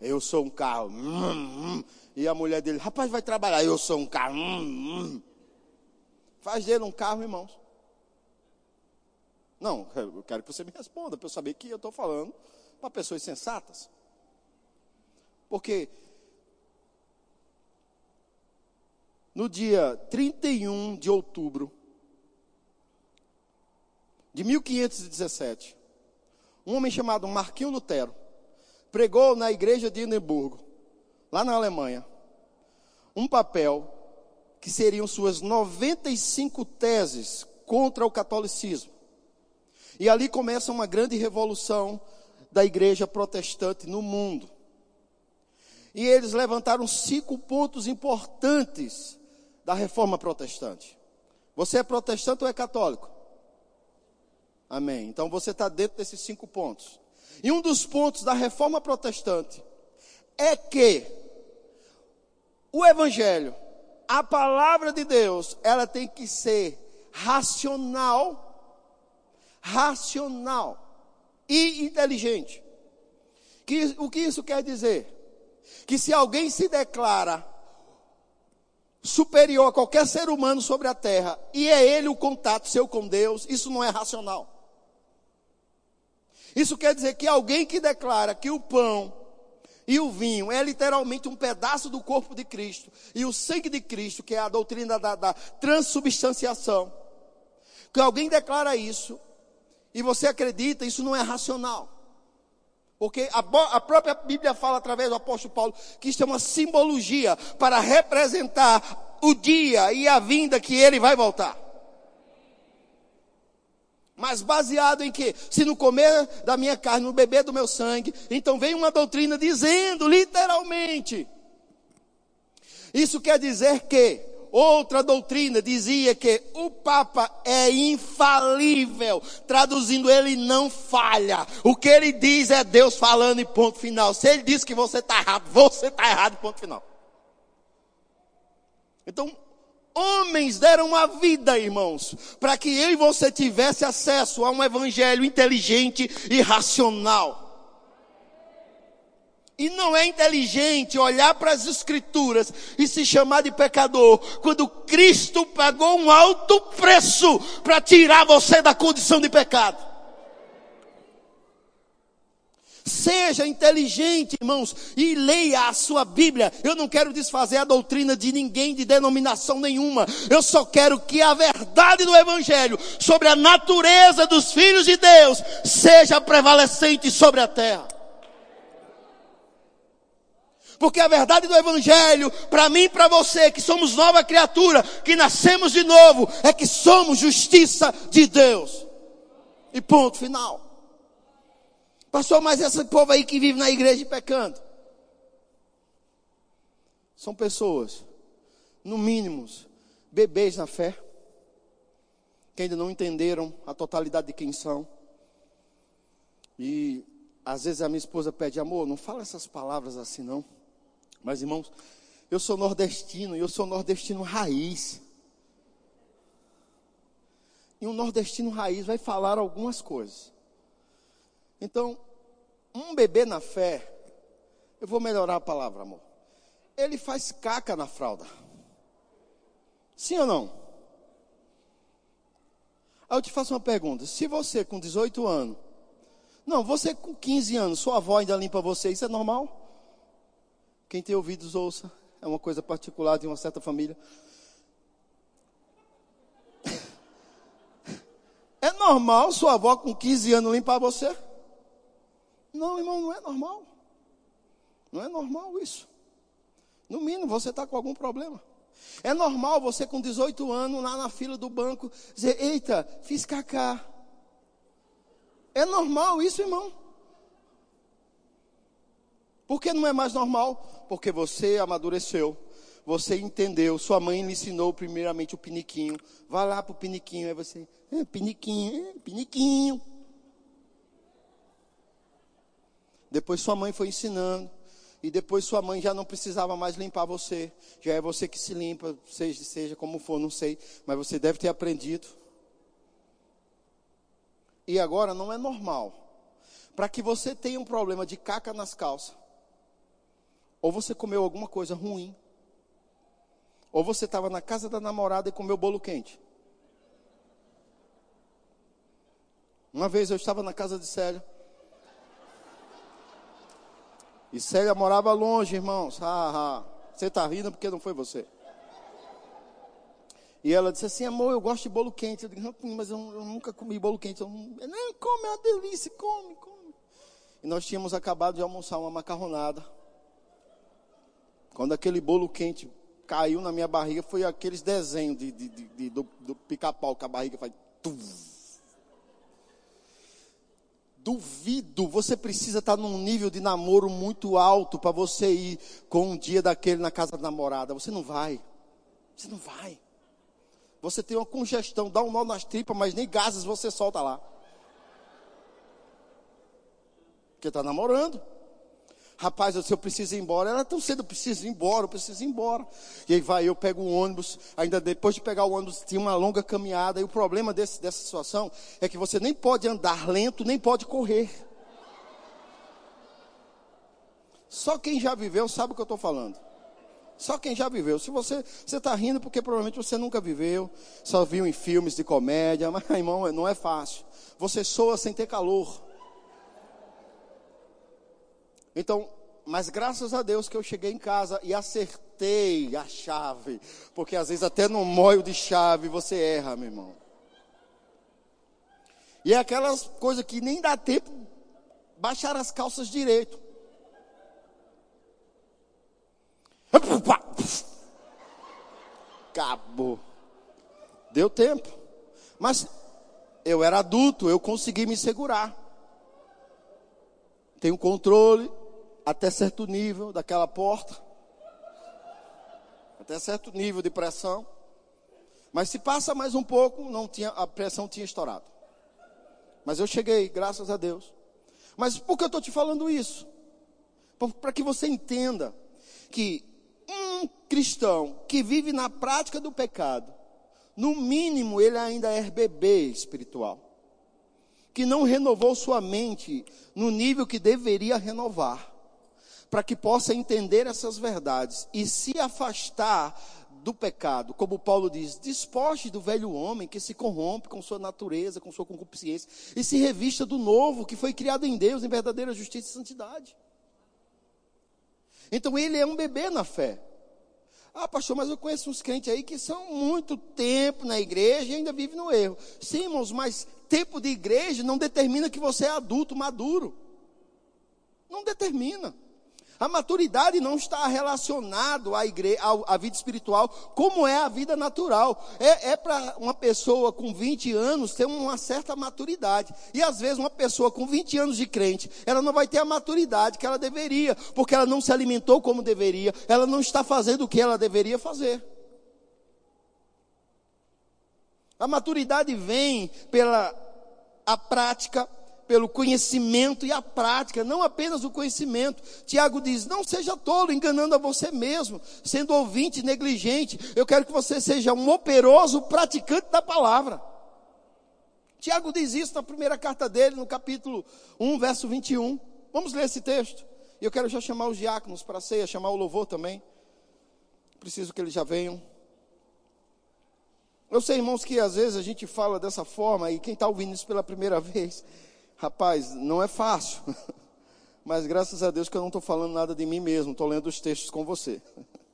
eu sou um carro. e a mulher dele, rapaz, vai trabalhar. Eu sou um carro. Faz dele um carro, irmãos. Não, eu quero que você me responda para eu saber que eu estou falando para pessoas sensatas. Porque no dia 31 de outubro de 1517, um homem chamado Marquinho Lutero pregou na igreja de Edimburgo, lá na Alemanha, um papel que seriam suas 95 teses contra o catolicismo. E ali começa uma grande revolução da igreja protestante no mundo. E eles levantaram cinco pontos importantes da reforma protestante. Você é protestante ou é católico? Amém. Então você está dentro desses cinco pontos. E um dos pontos da reforma protestante é que o evangelho, a palavra de Deus, ela tem que ser racional, racional e inteligente. Que, o que isso quer dizer? Que se alguém se declara superior a qualquer ser humano sobre a terra e é ele o contato seu com Deus, isso não é racional. Isso quer dizer que alguém que declara que o pão e o vinho é literalmente um pedaço do corpo de Cristo e o sangue de Cristo, que é a doutrina da, da transubstanciação, que alguém declara isso e você acredita, isso não é racional. Porque a, a, própria Bíblia fala através do apóstolo Paulo que isso é uma simbologia para representar o dia e a vinda que ele vai voltar. Mas baseado em que? Se no comer da minha carne, no beber do meu sangue, então vem uma doutrina dizendo, literalmente. Isso quer dizer que outra doutrina dizia que o Papa é infalível, traduzindo, ele não falha. O que ele diz é Deus falando e ponto final. Se ele diz que você está errado, você está errado, ponto final. Então, homens deram a vida, irmãos, para que eu e você tivesse acesso a um evangelho inteligente e racional. E não é inteligente olhar para as Escrituras e se chamar de pecador, quando Cristo pagou um alto preço para tirar você da condição de pecado. Seja inteligente, irmãos, e leia a sua Bíblia. Eu não quero desfazer a doutrina de ninguém de denominação nenhuma. Eu só quero que a verdade do Evangelho sobre a natureza dos filhos de Deus seja prevalecente sobre a terra. Porque a verdade do Evangelho, para mim e para você, que somos nova criatura, que nascemos de novo, é que somos justiça de Deus. E ponto final. Pastor, mas esse povo aí que vive na igreja pecando. São pessoas, no mínimo, bebês na fé, que ainda não entenderam a totalidade de quem são. E às vezes a minha esposa pede, amor, não fala essas palavras assim não. Mas irmãos, eu sou nordestino e eu sou nordestino raiz. E um nordestino raiz vai falar algumas coisas. Então, um bebê na fé, eu vou melhorar a palavra, amor. Ele faz caca na fralda. Sim ou não? Aí eu te faço uma pergunta. Se você com 18 anos, não, você com 15 anos, sua avó ainda limpa você, isso é normal? Quem tem ouvidos, ouça. É uma coisa particular de uma certa família. É normal sua avó com 15 anos limpar você? Não, irmão, não é normal. Não é normal isso. No mínimo, você está com algum problema. É normal você com 18 anos lá na fila do banco dizer: Eita, fiz cacá. É normal isso, irmão. Por que não é mais normal? Porque você amadureceu, você entendeu, sua mãe lhe ensinou primeiramente o piniquinho. Vai lá para o piniquinho, aí você, é, piniquinho, é, piniquinho. Depois sua mãe foi ensinando. E depois sua mãe já não precisava mais limpar você. Já é você que se limpa, seja, seja como for, não sei. Mas você deve ter aprendido. E agora não é normal. Para que você tenha um problema de caca nas calças, ou você comeu alguma coisa ruim. Ou você estava na casa da namorada e comeu bolo quente. Uma vez eu estava na casa de Célia. E Célia morava longe, irmãos. Ah, ah. Você está rindo porque não foi você. E ela disse assim, amor, eu gosto de bolo quente. Eu disse, mas eu, eu nunca comi bolo quente. Eu, não, come, é uma delícia, come, come. E nós tínhamos acabado de almoçar uma macarronada. Quando aquele bolo quente caiu na minha barriga, foi aqueles desenhos de, de, de, do, do pica-pau, que a barriga faz. Duvido, você precisa estar num nível de namoro muito alto para você ir com um dia daquele na casa da namorada. Você não vai. Você não vai. Você tem uma congestão, dá um nó nas tripas, mas nem gases você solta lá. Porque está namorando. Rapaz, eu, preciso ir embora, ela tão cedo, eu preciso ir embora, eu preciso ir embora. E aí vai, eu pego o ônibus, ainda depois de pegar o ônibus, tinha uma longa caminhada. E o problema desse, dessa situação é que você nem pode andar lento, nem pode correr. Só quem já viveu sabe o que eu estou falando. Só quem já viveu. Se você está rindo porque provavelmente você nunca viveu, só viu em filmes de comédia, mas irmão, não é fácil. Você soa sem ter calor. Então, mas graças a Deus que eu cheguei em casa e acertei a chave, porque às vezes até no moio de chave você erra, meu irmão. E é aquelas coisas que nem dá tempo baixar as calças direito. Acabou. Deu tempo. Mas eu era adulto, eu consegui me segurar. Tenho controle até certo nível daquela porta. Até certo nível de pressão. Mas se passa mais um pouco, não tinha, a pressão tinha estourado. Mas eu cheguei, graças a Deus. Mas por que eu estou te falando isso? Para que você entenda que um cristão que vive na prática do pecado, no mínimo ele ainda é bebê espiritual, que não renovou sua mente no nível que deveria renovar, para que possa entender essas verdades e se afastar do pecado, como Paulo diz, despoje do velho homem que se corrompe com sua natureza, com sua concupiscência, e se revista do novo que foi criado em Deus em verdadeira justiça e santidade. Então ele é um bebê na fé. Ah, pastor, mas eu conheço uns crentes aí que são muito tempo na igreja e ainda vivem no erro. Sim, irmãos, mas tempo de igreja não determina que você é adulto, maduro. Não determina. A maturidade não está relacionado à, à, vida espiritual, como é a vida natural. É, é para uma pessoa com 20 anos ter uma certa maturidade. E às vezes uma pessoa com 20 anos de crente, ela não vai ter a maturidade que ela deveria, porque ela não se alimentou como deveria, ela não está fazendo o que ela deveria fazer. A maturidade vem pela a prática pelo conhecimento e a prática, não apenas o conhecimento. Tiago diz: não seja tolo, enganando a você mesmo, sendo ouvinte negligente. Eu quero que você seja um operoso praticante da palavra. Tiago diz isso na primeira carta dele, no capítulo 1, verso 21. Vamos ler esse texto. E eu quero já chamar os diáconos para a ceia, chamar o louvor também. Preciso que eles já venham. Eu sei, irmãos, que às vezes a gente fala dessa forma, e quem está ouvindo isso pela primeira vez, Rapaz, não é fácil. Mas graças a Deus que eu não estou falando nada de mim mesmo, estou lendo os textos com você.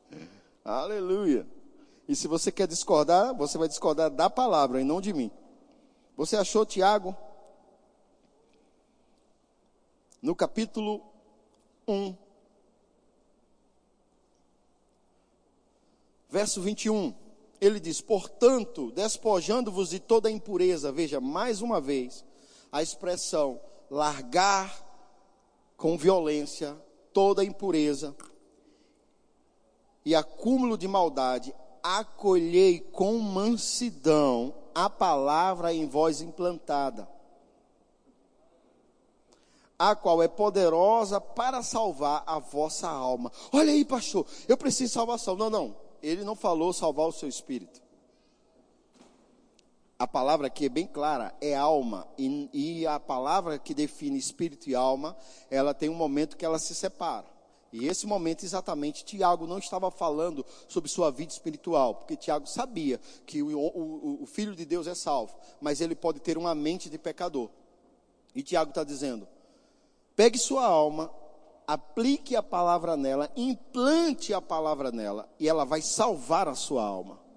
Aleluia. E se você quer discordar, você vai discordar da palavra e não de mim. Você achou Tiago? No capítulo 1, verso 21, ele diz: Portanto, despojando-vos de toda impureza, veja, mais uma vez, a expressão largar com violência toda impureza e acúmulo de maldade, acolhei com mansidão a palavra em voz implantada, a qual é poderosa para salvar a vossa alma. Olha aí, pastor, eu preciso de salvação. Não, não, ele não falou salvar o seu espírito a palavra aqui é bem clara, é alma. E, e, a palavra que define espírito e alma, ela tem um momento que ela se separa. E esse momento, exatamente, Tiago não estava falando sobre sua vida espiritual, porque Tiago sabia que o, o, o Filho de Deus é salvo, mas ele pode ter uma mente de pecador. E Tiago está dizendo: pegue sua alma, aplique a palavra nela, implante a palavra nela, e ela vai salvar a sua alma.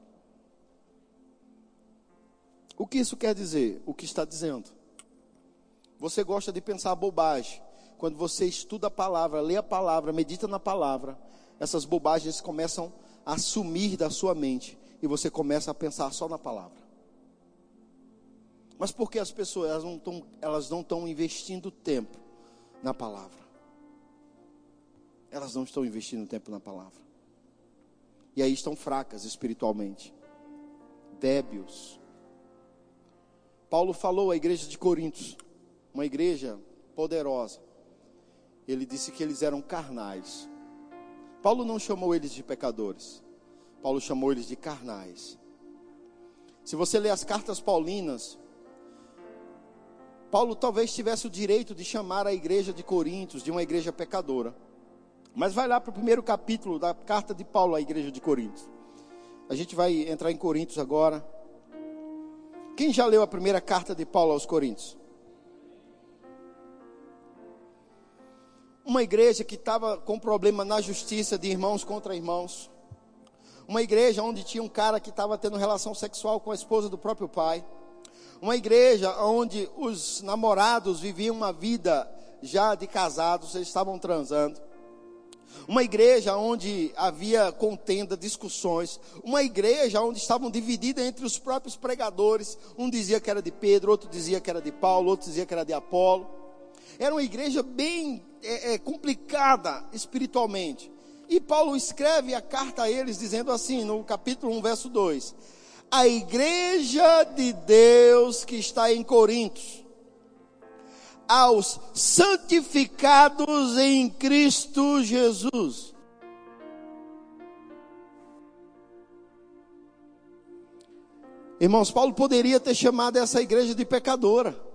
O que isso quer dizer? O que está dizendo. Você gosta de pensar bobagem. Quando você estuda a palavra, lê a palavra, medita na palavra, essas bobagens começam a sumir da sua mente e você começa a pensar só na palavra. Mas por que as pessoas elas não estão, elas não estão investindo tempo na palavra? Elas não estão investindo tempo na palavra. E aí estão fracas espiritualmente, débeis, Paulo falou à igreja de Coríntios, uma igreja poderosa. Ele disse que eles eram carnais. Paulo não chamou eles de pecadores. Paulo chamou eles de carnais. Se você ler as cartas paulinas, Paulo talvez tivesse o direito de chamar a igreja de Coríntios de uma igreja pecadora. Mas vai lá para o primeiro capítulo da carta de Paulo à igreja de Coríntios. A gente vai entrar em Coríntios agora. Quem já leu a primeira carta de Paulo aos Coríntios? Uma igreja que estava com problema na justiça de irmãos contra irmãos. Uma igreja onde tinha um cara que estava tendo relação sexual com a esposa do próprio pai. Uma igreja onde os namorados viviam uma vida já de casados, eles estavam transando. Uma igreja onde havia contenda, discussões. Uma igreja onde estavam divididas entre os próprios pregadores. Um dizia que era de Pedro, outro dizia que era de Paulo, outro dizia que era de Apolo. Era uma igreja bem é, é, complicada espiritualmente. E Paulo escreve a carta a eles dizendo assim, no capítulo 1, verso 2: A igreja de Deus que está em Corintos aos santificados em Cristo Jesus. Irmãos, Paulo poderia ter chamado essa igreja de pecadora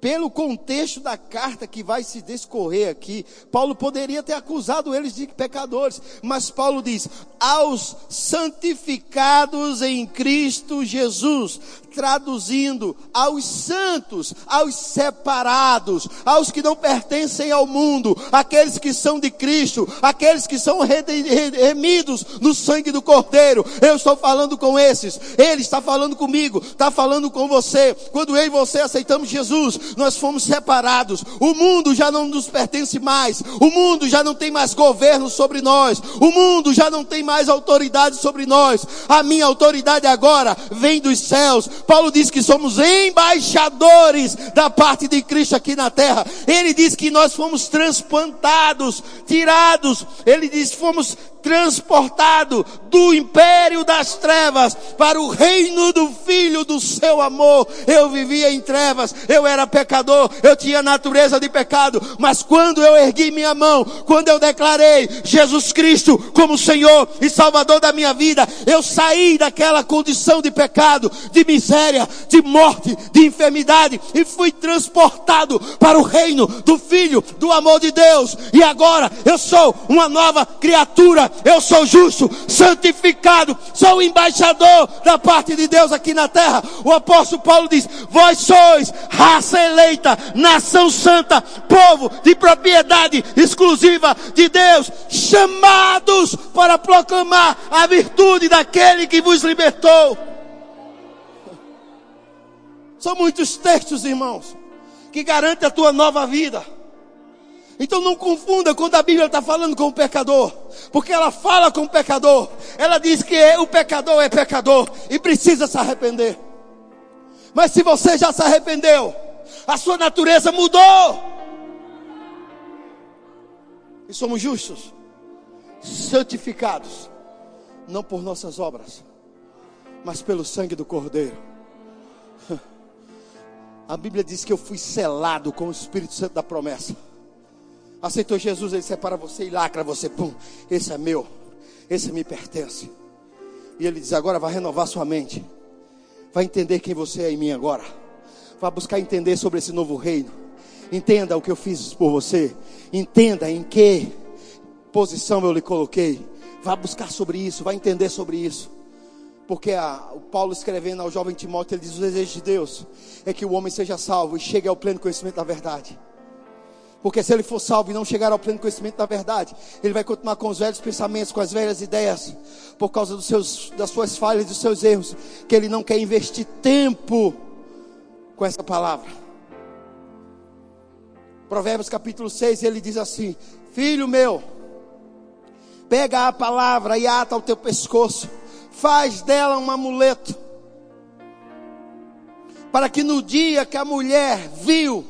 pelo contexto da carta que vai se discorrer aqui, Paulo poderia ter acusado eles de pecadores, mas Paulo diz: aos santificados em Cristo Jesus, traduzindo aos santos, aos separados, aos que não pertencem ao mundo, aqueles que são de Cristo, aqueles que são remidos no sangue do Cordeiro. Eu estou falando com esses, ele está falando comigo, está falando com você. Quando eu e você aceitamos Jesus, nós fomos separados. O mundo já não nos pertence mais, o mundo já não tem mais governo sobre nós, o mundo já não tem mais autoridade sobre nós. A minha autoridade agora vem dos céus Paulo diz que somos embaixadores da parte de Cristo aqui na terra. Ele diz que nós fomos transplantados, tirados. Ele diz que fomos transportado do império das trevas para o reino do filho do seu amor. Eu vivia em trevas, eu era pecador, eu tinha natureza de pecado, mas quando eu ergui minha mão, quando eu declarei Jesus Cristo como Senhor e Salvador da minha vida, eu saí daquela condição de pecado, de miséria, de morte, de enfermidade e fui transportado para o reino do filho do amor de Deus. E agora eu sou uma nova criatura eu sou justo, santificado, sou embaixador da parte de Deus aqui na terra. O apóstolo Paulo diz: Vós sois raça eleita, nação santa, povo de propriedade exclusiva de Deus, chamados para proclamar a virtude daquele que vos libertou. São muitos textos, irmãos, que garantem a tua nova vida. Então não confunda quando a Bíblia está falando com o pecador, porque ela fala com o pecador, ela diz que é, o pecador é pecador e precisa se arrepender. Mas se você já se arrependeu, a sua natureza mudou, e somos justos, santificados, não por nossas obras, mas pelo sangue do Cordeiro. A Bíblia diz que eu fui selado com o Espírito Santo da promessa aceitou Jesus, ele separa você e lacra você, pum, esse é meu, esse me pertence. E ele diz: agora vai renovar sua mente, vai entender quem você é em mim agora, vai buscar entender sobre esse novo reino. Entenda o que eu fiz por você, entenda em que posição eu lhe coloquei. Vá buscar sobre isso, vai entender sobre isso. Porque a, o Paulo escrevendo ao jovem Timóteo, ele diz: o desejo de Deus é que o homem seja salvo e chegue ao pleno conhecimento da verdade. Porque se ele for salvo e não chegar ao pleno conhecimento da verdade, ele vai continuar com os velhos pensamentos, com as velhas ideias, por causa dos seus, das suas falhas, dos seus erros, que ele não quer investir tempo com essa palavra. Provérbios capítulo 6, ele diz assim: Filho meu, pega a palavra e ata ao teu pescoço, faz dela um amuleto, para que no dia que a mulher viu,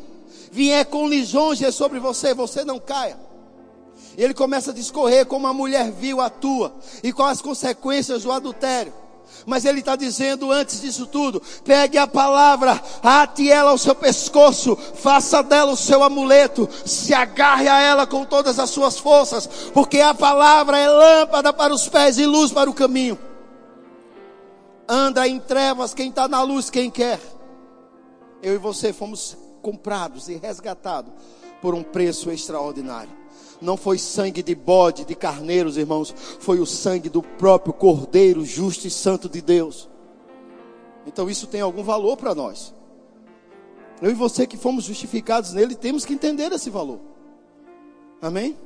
vier com lisonjas sobre você, você não caia. Ele começa a discorrer como a mulher viu a tua e quais as consequências do adultério. Mas ele está dizendo antes disso tudo: pegue a palavra, ate ela ao seu pescoço, faça dela o seu amuleto, se agarre a ela com todas as suas forças, porque a palavra é lâmpada para os pés e luz para o caminho. Anda em trevas quem está na luz, quem quer. Eu e você fomos comprados e resgatados por um preço extraordinário. não foi sangue de bode, de carneiros, irmãos, foi o sangue do próprio Cordeiro justo e santo de Deus. Então isso tem algum valor para nós. Eu e você que fomos justificados nele, temos que entender esse valor. Amém?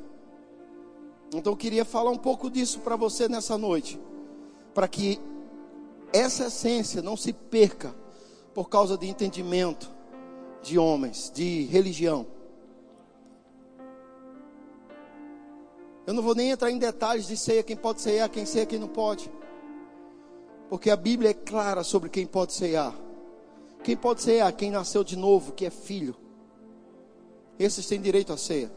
Então eu queria falar um pouco disso para você nessa noite, para que essa essência não se perca por causa de entendimento de homens, de religião. Eu não vou nem entrar em detalhes de ceia, quem pode ceiar, quem ceia, quem não pode. Porque a Bíblia é clara sobre quem pode ceiar. Quem pode ceiar? Quem nasceu de novo, que é filho. Esses têm direito à ceia.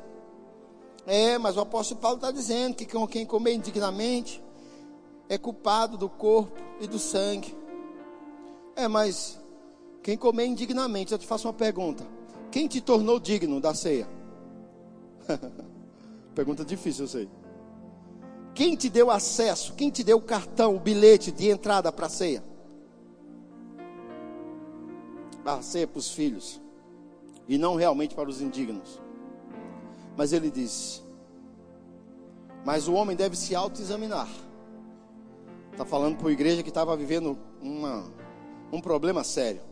É, mas o apóstolo Paulo está dizendo que quem comer indignamente é culpado do corpo e do sangue. É, mas quem comer indignamente, eu te faço uma pergunta: quem te tornou digno da ceia? Pergunta difícil, eu sei. Quem te deu acesso? Quem te deu o cartão, o bilhete de entrada para a ceia? A ceia para os filhos. E não realmente para os indignos. Mas ele diz: Mas o homem deve se autoexaminar. Está falando para a igreja que estava vivendo uma, um problema sério.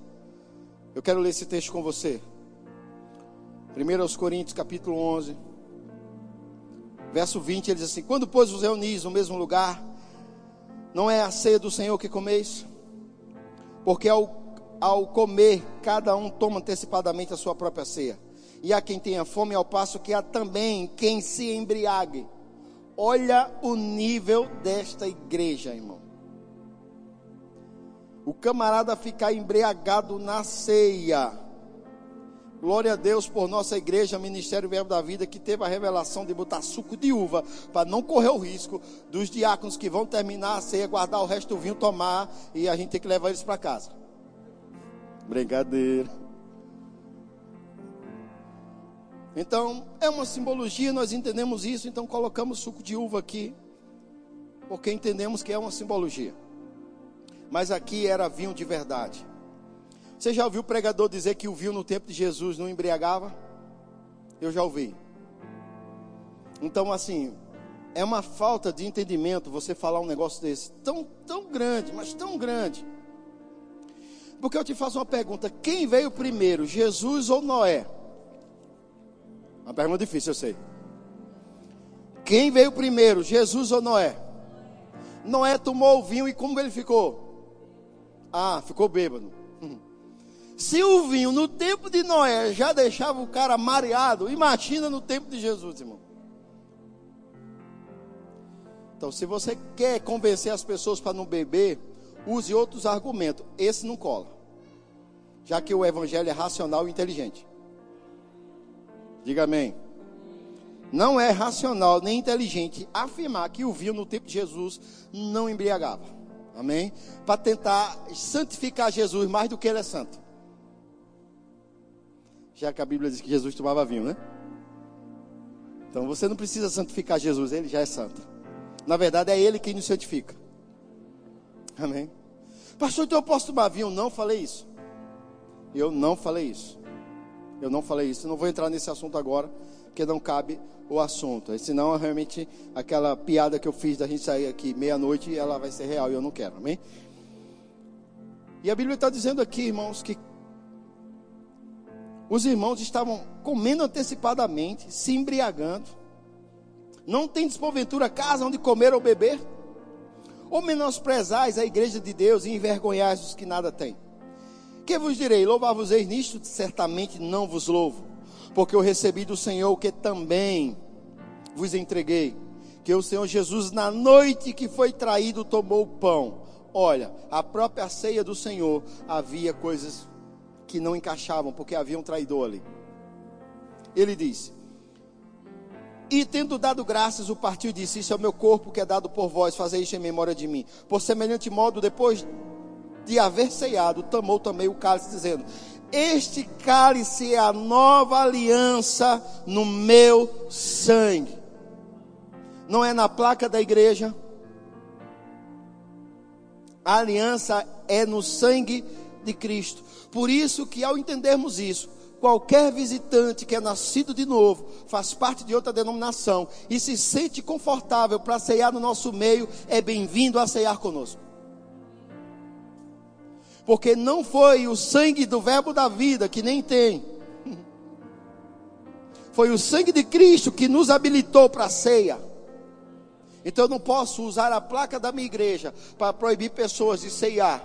Eu quero ler esse texto com você. 1 Coríntios capítulo 11. Verso 20, ele diz assim: Quando, pois, vos reunis no mesmo lugar, não é a ceia do Senhor que comeis? Porque ao, ao comer, cada um toma antecipadamente a sua própria ceia. E há quem tenha fome, ao passo que há também quem se embriague. Olha o nível desta igreja, irmão. O camarada ficar embriagado na ceia Glória a Deus por nossa igreja, Ministério Verbo da Vida, que teve a revelação de botar suco de uva, para não correr o risco dos diáconos que vão terminar a ceia, guardar o resto do vinho, tomar, e a gente tem que levar eles para casa. Brincadeira. Então, é uma simbologia, nós entendemos isso, então colocamos suco de uva aqui, porque entendemos que é uma simbologia. Mas aqui era vinho de verdade. Você já ouviu o pregador dizer que o vinho no tempo de Jesus não embriagava? Eu já ouvi. Então, assim, é uma falta de entendimento você falar um negócio desse, tão, tão grande, mas tão grande. Porque eu te faço uma pergunta: quem veio primeiro, Jesus ou Noé? Uma pergunta difícil, eu sei. Quem veio primeiro, Jesus ou Noé? Noé tomou o vinho e como ele ficou? Ah, ficou bêbado. Se o vinho no tempo de Noé já deixava o cara mareado, imagina no tempo de Jesus, irmão. Então, se você quer convencer as pessoas para não beber, use outros argumentos. Esse não cola. Já que o evangelho é racional e inteligente. Diga amém. Não é racional nem inteligente afirmar que o vinho no tempo de Jesus não embriagava. Amém? Para tentar santificar Jesus mais do que ele é santo. Já que a Bíblia diz que Jesus tomava vinho, né? Então você não precisa santificar Jesus, ele já é santo. Na verdade, é ele quem nos santifica. Amém? Pastor, então eu posso tomar vinho? Não falei isso. Eu não falei isso. Eu não falei isso. Eu não vou entrar nesse assunto agora, porque não cabe o assunto. Senão, realmente, aquela piada que eu fiz da gente sair aqui meia-noite, ela vai ser real e eu não quero. Amém? E a Bíblia está dizendo aqui, irmãos, que os irmãos estavam comendo antecipadamente, se embriagando. Não tem porventura casa onde comer ou beber? Ou menosprezais a igreja de Deus e envergonhais os que nada têm? Que vos direi? Louvar-vos-eis nisto? Certamente não vos louvo, porque eu recebi do Senhor o que também vos entreguei. Que o Senhor Jesus, na noite que foi traído, tomou o pão. Olha, a própria ceia do Senhor havia coisas que não encaixavam, porque havia um traidor ali. Ele disse: E tendo dado graças, o partiu e disse: Isso é o meu corpo que é dado por vós, fazei isso em memória de mim. Por semelhante modo, depois de haver ceado, tomou também o cálice, dizendo: Este cálice é a nova aliança no meu sangue. Não é na placa da igreja. A aliança é no sangue de Cristo. Por isso que ao entendermos isso, qualquer visitante que é nascido de novo, faz parte de outra denominação e se sente confortável para ceiar no nosso meio, é bem-vindo a ceiar conosco. Porque não foi o sangue do Verbo da vida, que nem tem, foi o sangue de Cristo que nos habilitou para a ceia. Então eu não posso usar a placa da minha igreja para proibir pessoas de ceiar.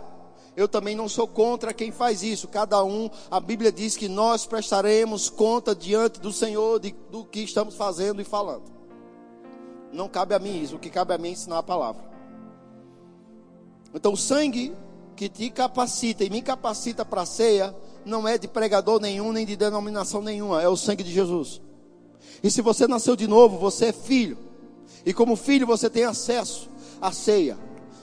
Eu também não sou contra quem faz isso. Cada um, a Bíblia diz que nós prestaremos conta diante do Senhor de, do que estamos fazendo e falando. Não cabe a mim isso. O que cabe a mim é ensinar a palavra. Então, o sangue que te capacita e me capacita para a ceia não é de pregador nenhum, nem de denominação nenhuma. É o sangue de Jesus. E se você nasceu de novo, você é filho. E como filho, você tem acesso à ceia.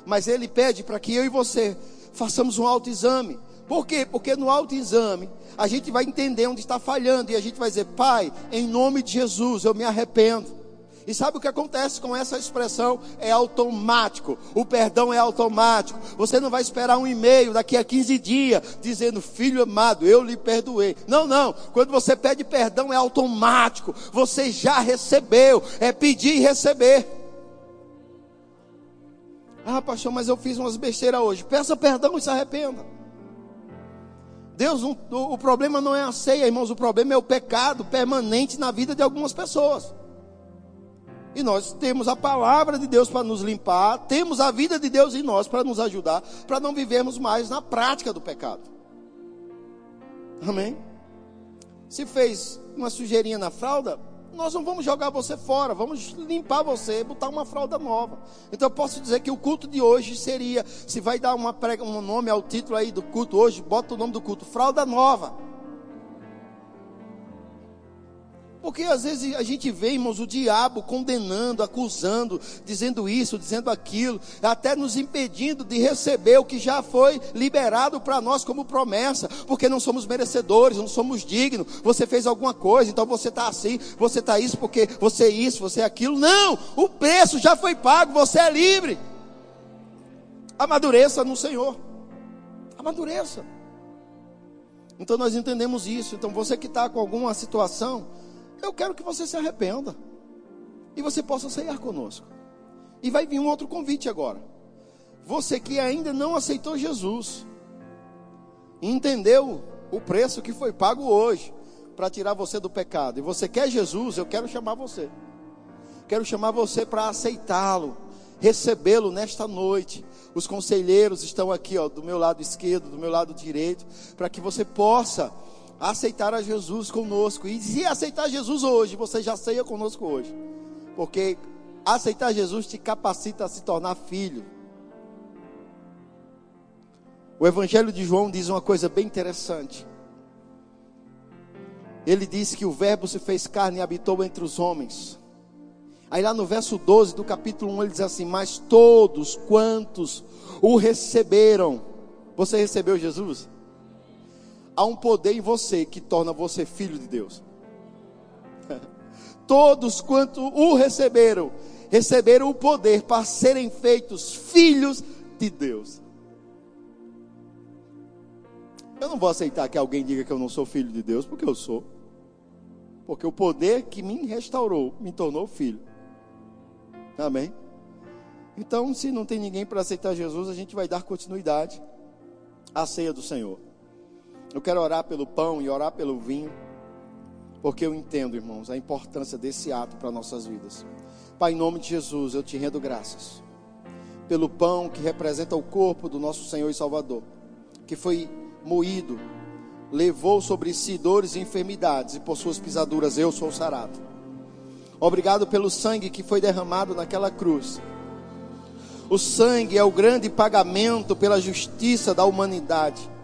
Mas ele pede para que eu e você façamos um autoexame. Por quê? Porque no autoexame a gente vai entender onde está falhando e a gente vai dizer: Pai, em nome de Jesus, eu me arrependo. E sabe o que acontece com essa expressão? É automático. O perdão é automático. Você não vai esperar um e-mail daqui a 15 dias dizendo, filho amado, eu lhe perdoei. Não, não. Quando você pede perdão é automático. Você já recebeu. É pedir e receber. Ah, pastor, mas eu fiz umas besteiras hoje. Peça perdão e se arrependa. Deus, o, o problema não é a ceia, irmãos, o problema é o pecado permanente na vida de algumas pessoas. E nós temos a palavra de Deus para nos limpar, temos a vida de Deus em nós para nos ajudar, para não vivermos mais na prática do pecado. Amém? Se fez uma sujeirinha na fralda, nós não vamos jogar você fora, vamos limpar você, botar uma fralda nova. Então eu posso dizer que o culto de hoje seria, se vai dar uma prega, um nome ao título aí do culto hoje, bota o nome do culto, fralda nova. Porque às vezes a gente vê, irmãos, o diabo condenando, acusando, dizendo isso, dizendo aquilo, até nos impedindo de receber o que já foi liberado para nós como promessa, porque não somos merecedores, não somos dignos. Você fez alguma coisa, então você está assim, você está isso porque você é isso, você é aquilo. Não, o preço já foi pago, você é livre. Amadureça no Senhor. Amadureça. Então nós entendemos isso. Então você que está com alguma situação, eu quero que você se arrependa e você possa ceiar conosco. E vai vir um outro convite agora. Você que ainda não aceitou Jesus, entendeu o preço que foi pago hoje para tirar você do pecado, e você quer Jesus, eu quero chamar você. Quero chamar você para aceitá-lo, recebê-lo nesta noite. Os conselheiros estão aqui, ó, do meu lado esquerdo, do meu lado direito, para que você possa aceitar a Jesus conosco. E se aceitar Jesus hoje, você já ceia conosco hoje. Porque aceitar Jesus te capacita a se tornar filho. O Evangelho de João diz uma coisa bem interessante. Ele diz que o Verbo se fez carne e habitou entre os homens. Aí lá no verso 12 do capítulo 1 ele diz assim: Mas todos quantos o receberam, você recebeu Jesus? Há um poder em você que torna você filho de Deus. Todos quanto o receberam, receberam o poder para serem feitos filhos de Deus. Eu não vou aceitar que alguém diga que eu não sou filho de Deus, porque eu sou. Porque o poder que me restaurou me tornou filho. Amém? Então, se não tem ninguém para aceitar Jesus, a gente vai dar continuidade à ceia do Senhor. Eu quero orar pelo pão e orar pelo vinho, porque eu entendo, irmãos, a importância desse ato para nossas vidas. Pai, em nome de Jesus, eu te rendo graças pelo pão que representa o corpo do nosso Senhor e Salvador, que foi moído, levou sobre si dores e enfermidades, e por suas pisaduras eu sou sarado. Obrigado pelo sangue que foi derramado naquela cruz. O sangue é o grande pagamento pela justiça da humanidade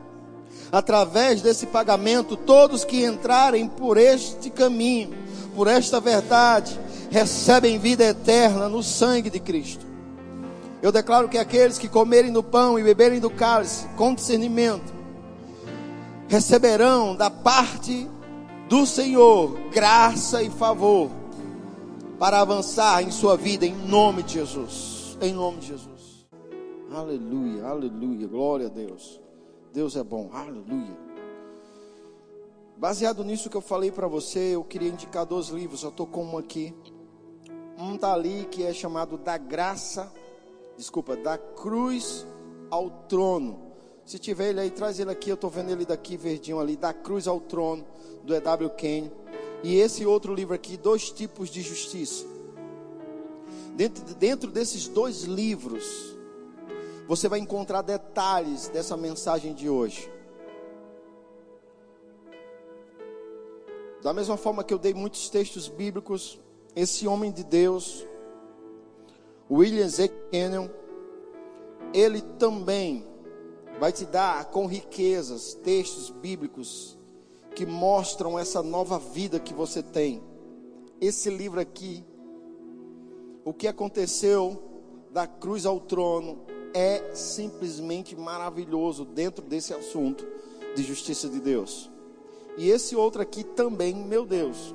através desse pagamento, todos que entrarem por este caminho, por esta verdade, recebem vida eterna no sangue de Cristo. Eu declaro que aqueles que comerem do pão e beberem do cálice com discernimento, receberão da parte do Senhor graça e favor para avançar em sua vida em nome de Jesus. Em nome de Jesus. Aleluia, aleluia, glória a Deus. Deus é bom, aleluia. Baseado nisso que eu falei para você, eu queria indicar dois livros. Eu estou com um aqui. Um tá ali que é chamado Da Graça, desculpa, Da Cruz ao Trono. Se tiver ele aí, traz ele aqui. Eu estou vendo ele daqui, verdinho ali. Da Cruz ao Trono, do E.W. Kane. E esse outro livro aqui, Dois Tipos de Justiça. Dentro, dentro desses dois livros, você vai encontrar detalhes dessa mensagem de hoje. Da mesma forma que eu dei muitos textos bíblicos, esse homem de Deus, William Z. Kenyon, ele também vai te dar com riquezas textos bíblicos que mostram essa nova vida que você tem. Esse livro aqui, o que aconteceu da cruz ao trono, é simplesmente maravilhoso dentro desse assunto de justiça de Deus. E esse outro aqui também, meu Deus.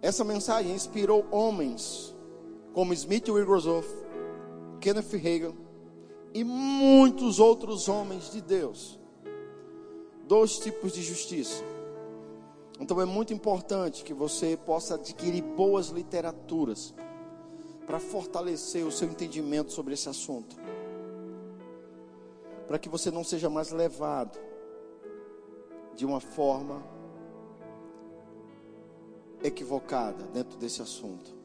Essa mensagem inspirou homens como Smith Wigglesworth, Kenneth Hagin e muitos outros homens de Deus. Dois tipos de justiça. Então é muito importante que você possa adquirir boas literaturas para fortalecer o seu entendimento sobre esse assunto. Para que você não seja mais levado de uma forma equivocada dentro desse assunto.